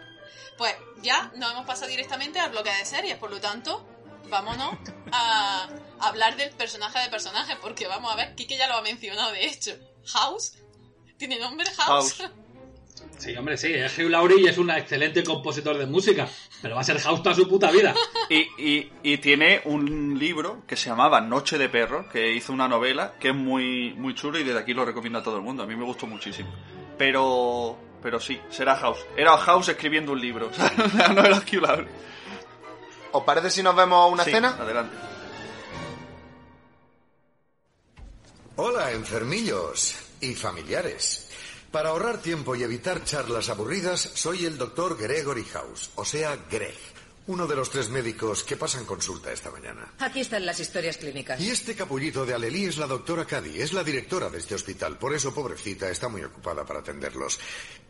Pues ya nos hemos pasado directamente al bloque de series, por lo tanto, vámonos a hablar del personaje de personaje, porque vamos a ver, Kike ya lo ha mencionado de hecho. House, ¿tiene nombre House? House. Sí, hombre, sí, es Hugh Laurie y es un excelente compositor de música, pero va a ser House toda su puta vida. [LAUGHS] Y, y, y tiene un libro que se llamaba Noche de Perros, que hizo una novela que es muy, muy chulo y desde aquí lo recomiendo a todo el mundo. A mí me gustó muchísimo. Pero, pero sí, será House. Era House escribiendo un libro. [LAUGHS] O sea, no era Hugh Laurie. ¿Os parece si nos vemos una Sí, cena? Adelante. Hola, enfermillos y familiares. Para ahorrar tiempo y evitar charlas aburridas, soy el doctor Gregory House, o sea, Greg, uno de los tres médicos que pasan consulta esta mañana. Aquí están las historias clínicas. Y este capullito de Alelí es la doctora Cady, es la directora de este hospital, por eso, pobrecita, está muy ocupada para atenderlos.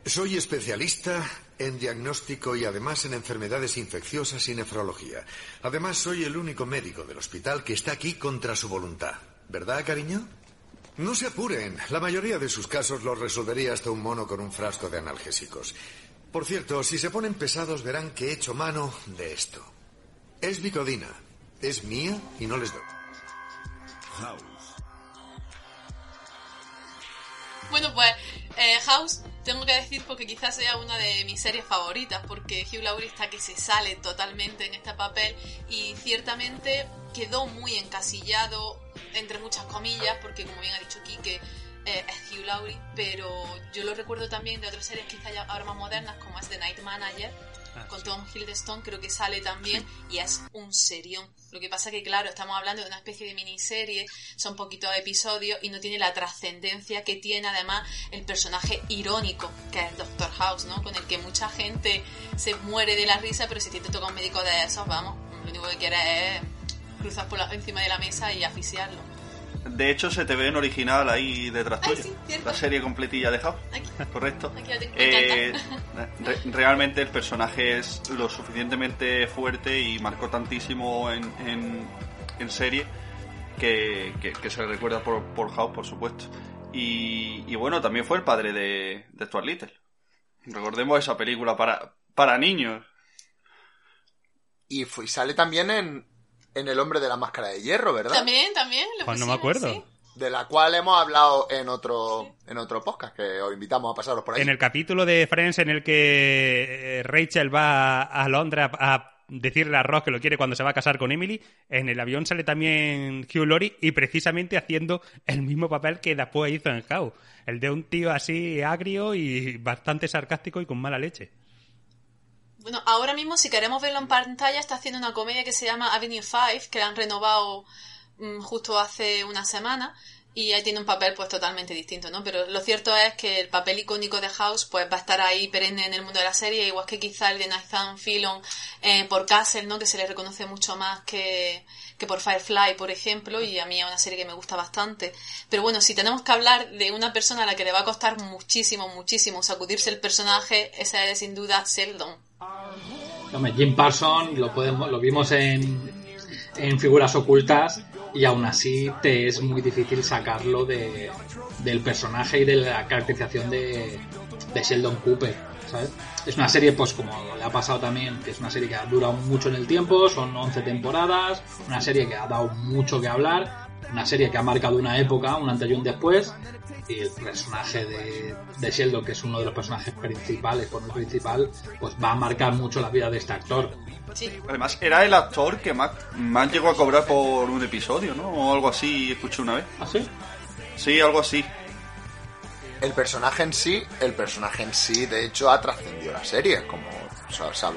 Soy especialista en diagnóstico y además en enfermedades infecciosas y nefrología. Además, soy el único médico del hospital que está aquí contra su voluntad. ¿Verdad, cariño? No se apuren. La mayoría de sus casos los resolvería hasta un mono con un frasco de analgésicos. Por cierto, si se ponen pesados verán que he hecho mano de esto. Es bicodina. Es mía y no les doy. Bueno, pues eh, House, tengo que decir porque quizás sea una de mis series favoritas, porque Hugh Laurie está que se sale totalmente en este papel y ciertamente quedó muy encasillado, entre muchas comillas, porque como bien ha dicho Kike, eh, es Hugh Laurie, pero yo lo recuerdo también de otras series quizás ya ahora más modernas, como es The Night Manager, con Tom Hiddleston, creo que sale también y es un serión. Lo que pasa que, claro, estamos hablando de una especie de miniserie, son poquitos episodios y no tiene la trascendencia que tiene además el personaje irónico, que es Doctor House, ¿no? Con el que mucha gente se muere de la risa, pero si te toca un médico de esos, vamos, lo único que quieres es cruzar por la- encima de la mesa y asfixiarlo. De hecho, se te ve en original ahí detrás tuyo. cierto. la serie completilla de House. Correcto. Aquí lo tengo, me Eh, [LAUGHS] re- realmente el personaje es lo suficientemente fuerte y marcó tantísimo en, en, en serie que, que- que se le recuerda por, por House, por supuesto. Y, y bueno, también fue el padre de, de Stuart Little. Recordemos esa película para, para niños. Y, fue- y sale también en, en El hombre de la máscara de hierro, ¿verdad? También, también. Lo Pues no me acuerdo. sí. De la cual hemos hablado en otro, en otro podcast, que os invitamos a pasaros por ahí. En el capítulo de Friends en el que eh, Rachel va a, Londres a, a decirle a Ross que lo quiere cuando se va a casar con Emily, en el avión sale también Hugh Laurie y precisamente haciendo el mismo papel que después hizo en House. El de un tío así agrio y bastante sarcástico y con mala leche. Bueno, ahora mismo si queremos verlo en pantalla está haciendo una comedia que se llama Avenue 5, que la han renovado mm, justo hace una semana y ahí tiene un papel pues totalmente distinto, ¿no? Pero lo cierto es que el papel icónico de House pues va a estar ahí perenne en el mundo de la serie, igual que quizá el de Nathan Fillon eh, por Castle, ¿no? Que se le reconoce mucho más que, que por Firefly, por ejemplo, y a mí es una serie que me gusta bastante. Pero bueno, si tenemos que hablar de una persona a la que le va a costar muchísimo, muchísimo sacudirse el personaje, esa es sin duda Sheldon. Hombre, Jim Parsons lo, lo vimos en, en figuras ocultas y aún así te es muy difícil sacarlo de, del personaje y de la caracterización de, de Sheldon Cooper. ¿sabes? Es una serie, pues como le ha pasado también, que es una serie que ha durado mucho en el tiempo, son 11 temporadas, una serie que ha dado mucho que hablar, una serie que ha marcado una época, un antes y un después, y el personaje de, de Sheldon, que es uno de los personajes principales, por no principal, pues va a marcar mucho la vida de este actor. Además, era el actor que más, más llegó a cobrar por un episodio, ¿no? O algo así, escuché una vez. ¿Ah, sí? Sí, algo así. El personaje en sí, el personaje en sí, de hecho, ha trascendido la serie. Como,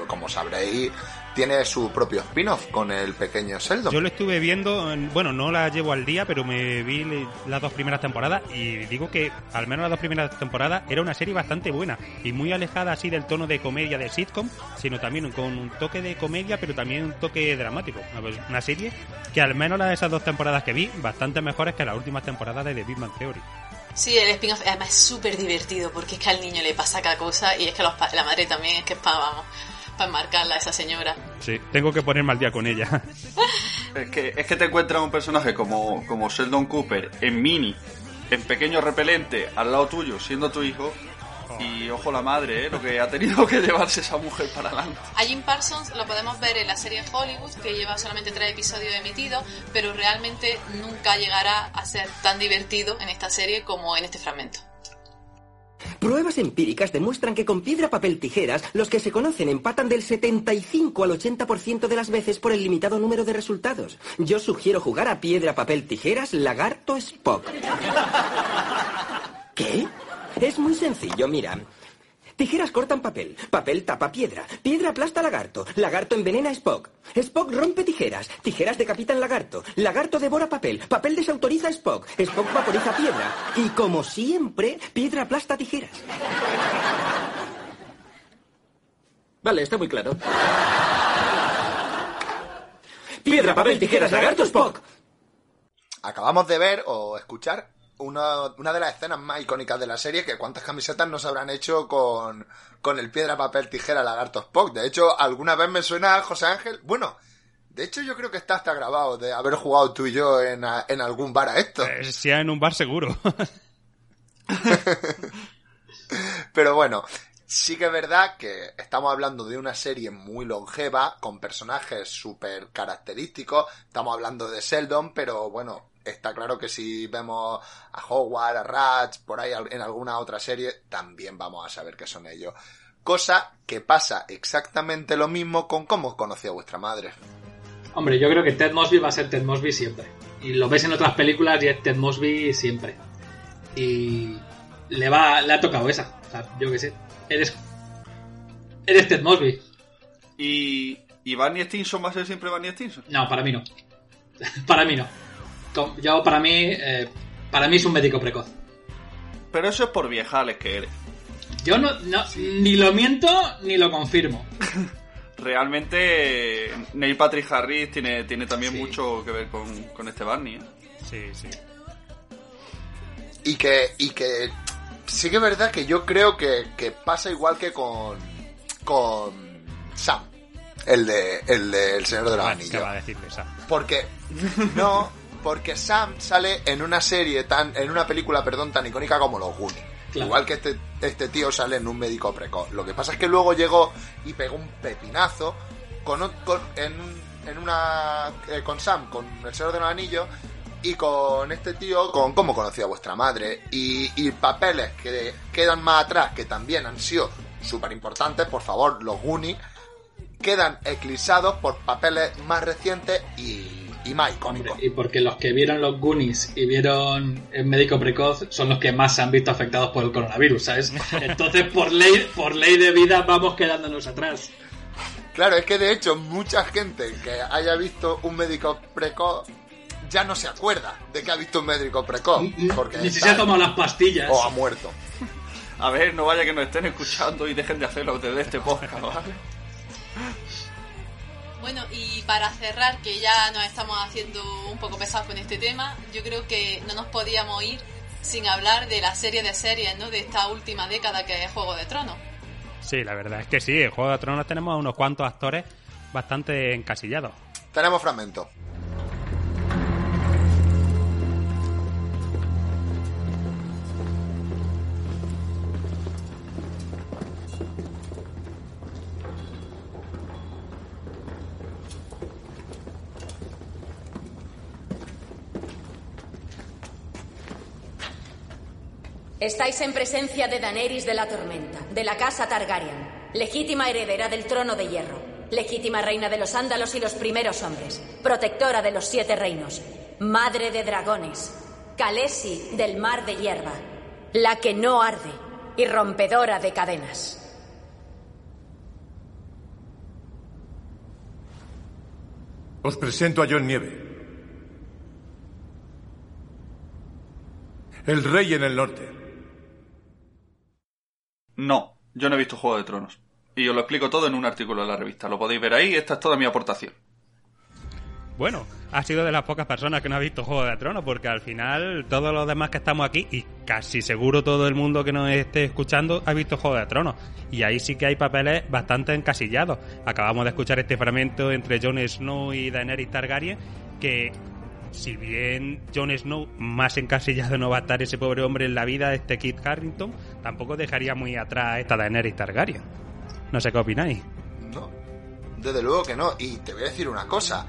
como sabréis, tiene su propio spin-off con el pequeño Sheldon. Yo lo estuve viendo, en- bueno, no la llevo al día, pero me vi las dos primeras temporadas y digo que al menos las dos primeras temporadas era una serie bastante buena y muy alejada así del tono de comedia de sitcom, sino también con un toque de comedia, pero también un toque dramático. Una- serie que al menos las de esas dos temporadas que vi, bastante mejores que las últimas temporadas de The Big Bang Theory. Sí, el spin-off además es súper divertido porque es que al niño le pasa cada cosa y es que los la madre también es que es para, vamos, para enmarcarla a esa señora. Sí, tengo que ponerme al día con ella. [LAUGHS] Es que, es que te encuentras un personaje como, como Sheldon Cooper en mini, en pequeño repelente, al lado tuyo, siendo tu hijo. Y ojo la madre, ¿eh? Lo que ha tenido que llevarse esa mujer para adelante. A Jim Parsons lo podemos ver en la serie Hollywood, que lleva solamente tres episodios emitidos, pero realmente nunca llegará a ser tan divertido en esta serie como en este fragmento. Pruebas empíricas demuestran que con piedra, papel, tijeras, los que se conocen empatan del 75 al 80% de las veces por el limitado número de resultados. Yo sugiero jugar a piedra, papel, tijeras, lagarto, Spock. ¿Qué? Es muy sencillo, mira. Tijeras cortan papel, papel tapa piedra, piedra aplasta lagarto, lagarto envenena Spock, Spock rompe tijeras, tijeras decapitan lagarto, lagarto devora papel, papel desautoriza Spock, Spock vaporiza piedra. Y como siempre, piedra aplasta tijeras. Vale, está muy claro. Piedra, papel, tijeras, lagarto, Spock. Acabamos de ver o escuchar una, una de las escenas más icónicas de la serie, que cuántas camisetas nos habrán hecho con, con el piedra, papel, tijera, lagarto, Spock. De hecho, alguna vez me suena a José Ángel. Bueno, de hecho yo creo que está hasta grabado de haber jugado tú y yo en, a- en algún bar a esto. Eh, sea en un bar seguro. [LAUGHS] Pero bueno, Sí que es verdad que estamos hablando de una serie muy longeva, con personajes súper característicos. Estamos hablando de Sheldon, pero bueno, está claro que si vemos a Howard, a Ratch, por ahí en alguna otra serie, también vamos a saber que son ellos. Cosa que pasa exactamente lo mismo con cómo conocí a vuestra madre. Hombre, yo creo que Ted Mosby va a ser Ted Mosby siempre. Y lo ves en otras películas y es Ted Mosby siempre. Y le va, le ha tocado esa. O sea, yo qué sé. Eres. Eres Ted Mosby. ¿Y, ¿Y Barney Stinson va a ser siempre Barney Stinson? No, para mí no. [LAUGHS] para mí no. Yo, para mí. eh, para mí es un médico precoz. Pero eso es por viejales que eres. Yo no, no ni lo miento ni lo confirmo. [LAUGHS] Realmente Neil Patrick Harris tiene, tiene también mucho que ver con, con este Barney. ¿eh? Sí, sí. Y que, y que sí que es verdad que yo creo que, que pasa igual que con, con Sam, el de, el de El Señor de los ¿Qué Anillos. va a decirle esa? Porque, no, porque Sam sale en una serie tan, en una película, perdón, tan icónica como Los Goonies. Claro. Igual que este, este tío sale en un médico precoz. Lo que pasa es que luego llegó y pegó un pepinazo con, con- en, en una, eh, con Sam, con El Señor de los Anillos, y con este tío, con cómo conocía a vuestra madre. Y, y papeles que quedan más atrás, que también han sido súper importantes, por favor, los Goonies, quedan eclipsados por papeles más recientes y, y más icónicos. Y porque los que vieron los Goonies y vieron el médico precoz son los que más se han visto afectados por el coronavirus, ¿sabes? [LAUGHS] Entonces, por ley, por ley de vida, vamos quedándonos atrás. Claro, es que de hecho mucha gente que haya visto un médico precoz ya no se acuerda de que ha visto un médico precoz. Porque Ni si se ha tomado las pastillas. o ha muerto. A ver, no vaya que nos estén escuchando y dejen de hacerlo desde este podcast, ¿vale? Bueno, y para cerrar, que ya nos estamos haciendo un poco pesados con este tema, yo creo que no nos podíamos ir sin hablar de la serie de series, ¿no? De esta última década que es Juego de Tronos. Sí, la verdad es que sí. En Juego de Tronos tenemos a unos cuantos actores bastante encasillados. Tenemos fragmentos. Estáis en presencia de Daenerys de la Tormenta, de la casa Targaryen, legítima heredera del trono de hierro, legítima reina de los Ándalos y los primeros hombres, protectora de los siete reinos, madre de dragones, Khaleesi del mar de hierba, la que no arde y rompedora de cadenas. Os presento a John Nieve. El rey en el norte. No, yo no he visto Juego de Tronos. Y os lo explico todo en un artículo de la revista. Lo podéis ver ahí, esta es toda mi aportación. Bueno, ha sido de las pocas personas que no ha visto Juego de Tronos, porque al final todos los demás que estamos aquí, y casi seguro todo el mundo que nos esté escuchando, ha visto Juego de Tronos. Y ahí sí que hay papeles bastante encasillados. Acabamos de escuchar este fragmento entre Jon Snow y Daenerys Targaryen, que si bien Jon Snow más encasillado no va a estar ese pobre hombre en la vida, este Kit Harrington, tampoco dejaría muy atrás a esta Daenerys Targaryen. No sé qué opináis. No, desde luego que no. Y te voy a decir una cosa.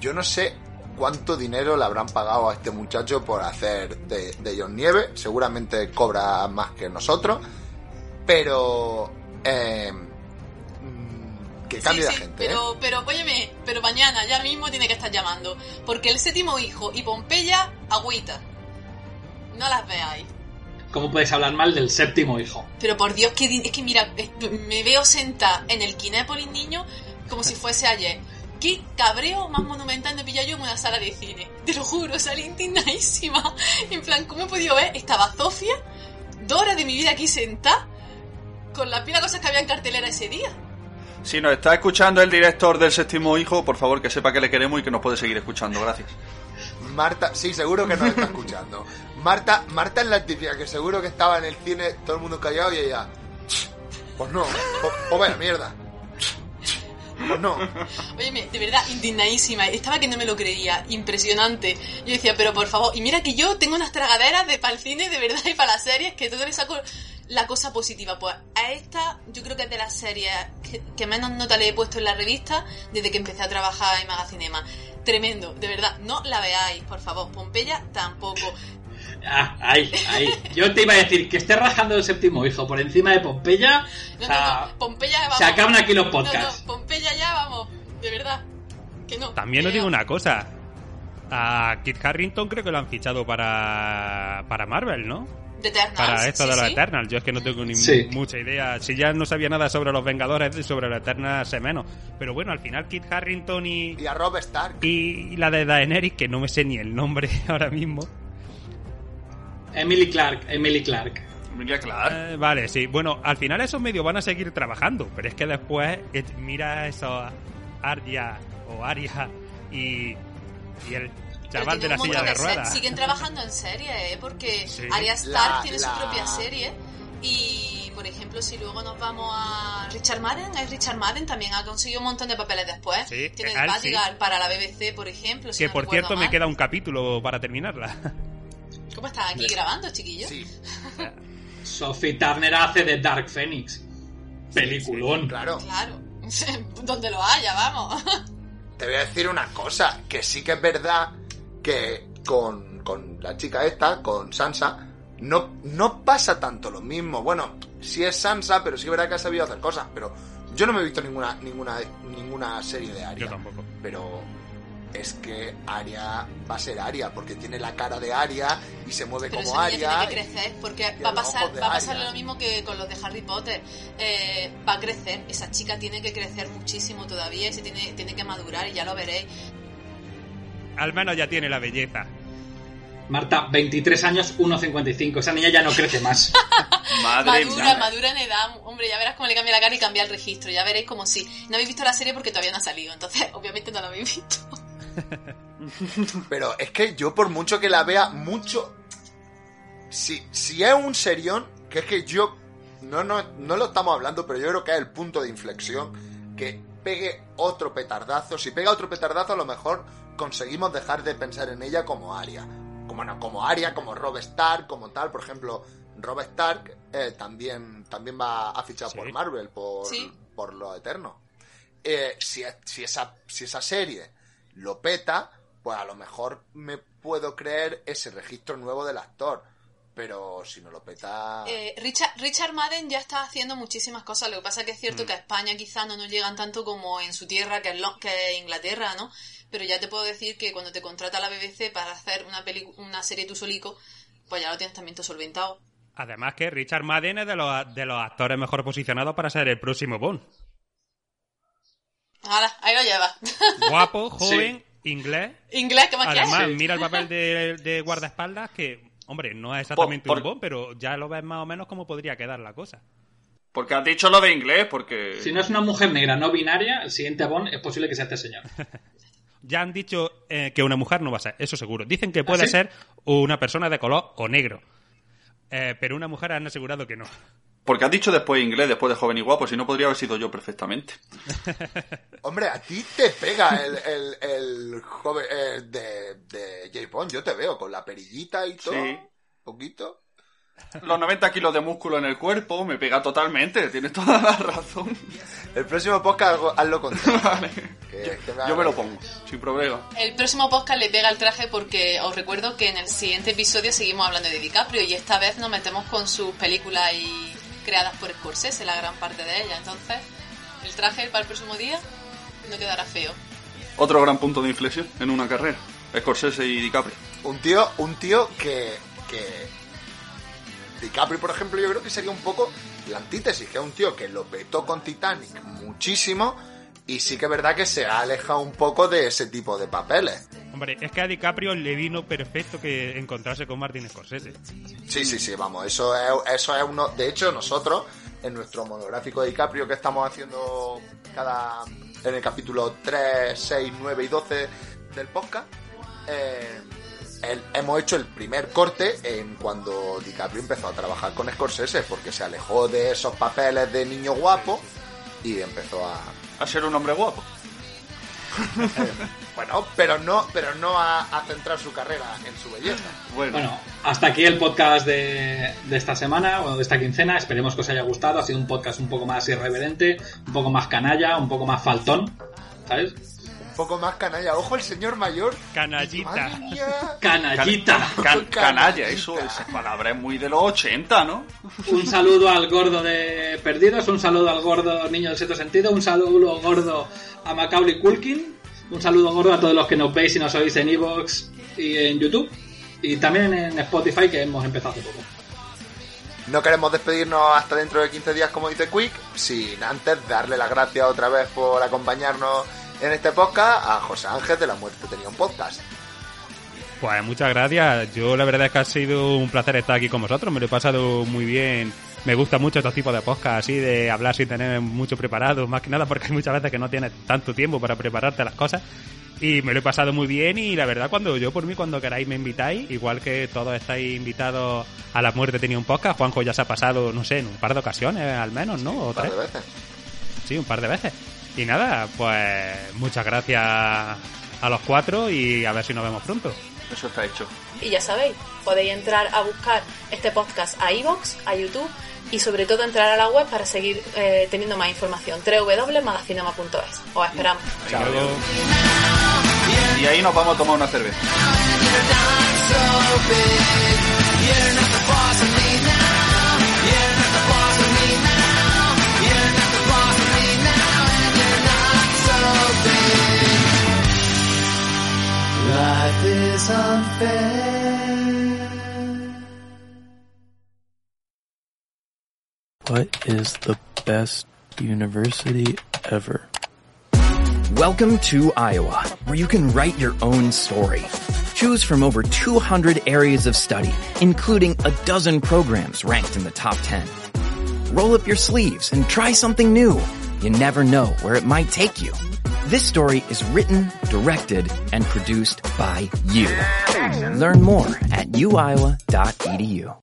Yo no sé cuánto dinero le habrán pagado a este muchacho por hacer de, de Nieve. Seguramente cobra más que nosotros. Pero... eh, que cambie Sí, de sí, gente, ¿eh? pero, pero, óyeme, pero mañana, ya mismo tiene que estar llamando. Porque el séptimo hijo y Pompeya, agüita. No las veáis. ¿Cómo puedes hablar mal del séptimo hijo? Pero por Dios, que es que mira, me veo sentada en el Kinépolis niño como si fuese ayer. Qué cabreo más monumental me pilla yo en una sala de cine. Te lo juro, salí indignadísima. En plan, ¿cómo he podido ver? Estaba Zofia, dos horas de mi vida aquí sentada, con las pila cosas que había en cartelera ese día. Si nos está escuchando el director del séptimo hijo, por favor que sepa que le queremos y que nos puede seguir escuchando. Gracias. Marta, sí, seguro que nos está escuchando. Marta, Marta es la típica que seguro que estaba en el cine, todo el mundo callado y ella. Pues no, pues, pues vaya mierda. Pues no. Óyeme, de verdad, indignadísima. Estaba que no me lo creía. Impresionante. Yo decía, pero por favor, y mira que yo tengo unas tragaderas de para el cine, de verdad, y para las series, que todo le saco la cosa positiva. Pues a esta yo creo que es de las series que, que menos nota le he puesto en la revista desde que empecé a trabajar en Magacinema. Tremendo, de verdad, no la veáis, por favor. Pompeya tampoco. Ah, ahí, ahí. Yo te iba a decir que esté rajando el séptimo hijo por encima de Pompeya. No, o sea, no, no, Pompeya vamos. se acaban aquí los No, podcasts. no, Pompeya ya vamos, de verdad. Que no. También os digo una cosa. A Kit Harrington creo que lo han fichado para, para Marvel, ¿no? De Eternals, Para esto sí, de los sí. Eternals. Yo es que no tengo ni Sí. mucha idea. Si ya no sabía nada sobre los Vengadores, sobre los Eternals sé menos. Pero bueno, al final Kit Harrington y, Y a Rob Stark. y la de Daenerys, que no me sé ni el nombre [LAUGHS] ahora mismo. Emily Clark, Emily Clark. Emilia Clark. Eh, vale, sí. Bueno, al final esos medios van a seguir trabajando, pero es que después eh, mira eso Arya o Aria y, y el chaval de la silla de ruedas. Siguen trabajando en serie, ¿eh? Porque Sí. Arya Stark La- tiene la- su propia serie. Y, por ejemplo, si luego nos vamos a Richard Madden, es Richard Madden también ha conseguido un montón de papeles después. Sí, tiene el sí. Bodyguard para la BBC, por ejemplo. si Que no por cierto me queda un capítulo para terminarla. [LAUGHS] ¿Cómo estás aquí grabando, chiquillo? Sí, [LAUGHS] Sophie Turner hace de Dark Phoenix. Peliculón. claro. Claro. [LAUGHS] Donde lo haya, vamos. Te voy a decir una cosa, que sí que es verdad que con, con la chica esta, con Sansa, no, no pasa tanto lo mismo. Bueno, sí es Sansa, pero sí es verdad que ha sabido hacer cosas, pero yo no me he visto ninguna, ninguna, ninguna serie de Arya. Yo tampoco. Pero es que Arya va a ser Arya, porque tiene la cara de Arya y se mueve Pero como Arya. tiene que crecer, porque va a pasar, va a pasarle lo mismo que con los de Harry Potter. Eh, va a crecer, esa chica tiene que crecer muchísimo todavía y se tiene, tiene que madurar y ya lo veréis. Al menos ya tiene la belleza. Marta, 23 años, 1,55. Esa niña ya no crece más. [LAUGHS] Madre madura, mía. madura en edad. Hombre, ya verás cómo le cambia la cara y cambia el registro. Ya veréis como si. No habéis visto la serie porque todavía no ha salido, entonces [LAUGHS] obviamente no la habéis visto. [LAUGHS] Pero es que yo por mucho que la vea, mucho... Si, si es un serión, que es que yo... No, no, no lo estamos hablando, pero yo creo que es el punto de inflexión. Que pegue otro petardazo. Si pega otro petardazo, a lo mejor conseguimos dejar de pensar en ella como Aria. Como no, como Aria, como Rob Stark, como tal. Por ejemplo, Rob Stark eh, también, también va a fichar por Marvel, por, Sí. por lo eterno. Eh, si, si, esa, si esa serie lo peta, pues a lo mejor me puedo creer ese registro nuevo del actor. Pero si no lo peta... Eh, Richard, Richard Madden ya está haciendo muchísimas cosas. Lo que pasa que es Mm. cierto que a España quizá no nos llegan tanto como en su tierra, que es, Lo- que es Inglaterra, ¿no? Pero ya te puedo decir que cuando te contrata la BBC para hacer una, peli- una serie tú solico, pues ya lo tienes también todo solventado. Además que Richard Madden es de los, de los actores mejor posicionados para ser el próximo Bond. Ahora, ahí lo llevas. [LAUGHS] Guapo, joven, inglés. Inglés, ¿qué más Además, mira el papel [LAUGHS] de, de guardaespaldas que, hombre, no es exactamente Por- un Bond, pero ya lo ves más o menos cómo podría quedar la cosa. Porque has dicho lo de inglés, porque... Si no es una mujer negra no binaria, el siguiente Bond es posible que sea este señor. [LAUGHS] Ya han dicho eh, que una mujer no va a ser, eso seguro. Dicen que puede ¿Ah, sí? ser una persona de color o negro. Eh, pero una mujer han asegurado que no. Porque has dicho después inglés, después de joven y guapo, si no podría haber sido yo perfectamente. [LAUGHS] Hombre, a ti te pega el, el, el joven eh, de, de J. Bond. Yo te veo con la perillita y todo. Sí. Poquito. Los 90 kilos de músculo en el cuerpo me pega totalmente, tienes toda la razón. El próximo podcast hazlo- contrario. [LAUGHS] Que- que Yo me lo pongo, sin problema. El próximo podcast le pega el traje porque os recuerdo que en el siguiente episodio seguimos hablando de DiCaprio y esta vez nos metemos con sus películas y creadas por Scorsese, la gran parte de ellas. Entonces, el traje para el próximo día no quedará feo. Otro gran punto de inflexión en una carrera. Scorsese y DiCaprio. Un tío, un tío que, que DiCaprio, por ejemplo, yo creo que sería un poco la antítesis, que es un tío que lo petó con Titanic muchísimo y sí que es verdad que se ha alejado un poco de ese tipo de papeles. Hombre, es que a DiCaprio le vino perfecto que encontrarse con Martin Scorsese. Sí, sí, sí, vamos, eso es, eso es uno... De hecho, nosotros, en nuestro monográfico de DiCaprio que estamos haciendo cada... en el capítulo 3, 6, 9 y 12 del podcast, eh, el- hemos hecho el primer corte en cuando DiCaprio empezó a trabajar con Scorsese, porque se alejó de esos papeles de niño guapo y empezó a... A ser un hombre guapo. [LAUGHS] bueno, pero no, pero no a, a centrar su carrera en su belleza. Bueno, hasta aquí el podcast de, de esta semana, bueno, de esta quincena. Esperemos que os haya gustado. Ha sido un podcast un poco más irreverente, un poco más canalla, un poco más faltón, ¿sabes? Un poco más canalla. Ojo, el señor mayor. Canallita. Canallita. Can- canalla, eso, esa palabra es muy de los 80, ¿no? Un saludo al gordo de Perdidos, un saludo al gordo niño del sexto sentido, un saludo gordo a Macaulay Culkin, un saludo gordo a todos los que nos veis y nos oís en Evox y en YouTube, y también en Spotify que hemos empezado hace poco. No queremos despedirnos hasta dentro de 15 días, como dice Quick, sin antes darle las gracias otra vez por acompañarnos en este podcast a José Ángel de la Muerte Tenía un Podcast. Pues muchas gracias. Yo la verdad es que ha sido un placer estar aquí con vosotros. Me lo he pasado muy bien. Me gusta mucho estos tipos de podcast así, de hablar sin tener mucho preparado, más que nada porque hay muchas veces que no tienes tanto tiempo para prepararte las cosas. Y me lo he pasado muy bien y la verdad cuando yo por mí cuando queráis me invitáis, igual que todos estáis invitados a la muerte tenía un podcast, Juanjo ya se ha pasado, no sé, en un par de ocasiones al menos, ¿no? O Un par de veces. Sí, un par de veces. Y nada, pues muchas gracias a los cuatro y a ver si nos vemos pronto. Eso está hecho. Y ya sabéis, podéis entrar a buscar este podcast a iVoox, a YouTube y sobre todo entrar a la web para seguir eh, teniendo más información. www.magacinema.es. Os esperamos. Y ahí nos vamos a tomar una cerveza. Life is unfair. What is the best university ever? Welcome to Iowa, where you can write your own story. Choose from over 200 areas of study, including a dozen programs ranked in the top 10. Roll up your sleeves and try something new. You never know where it might take you. This story is written, directed, and produced by you. Learn more at uiowa.edu.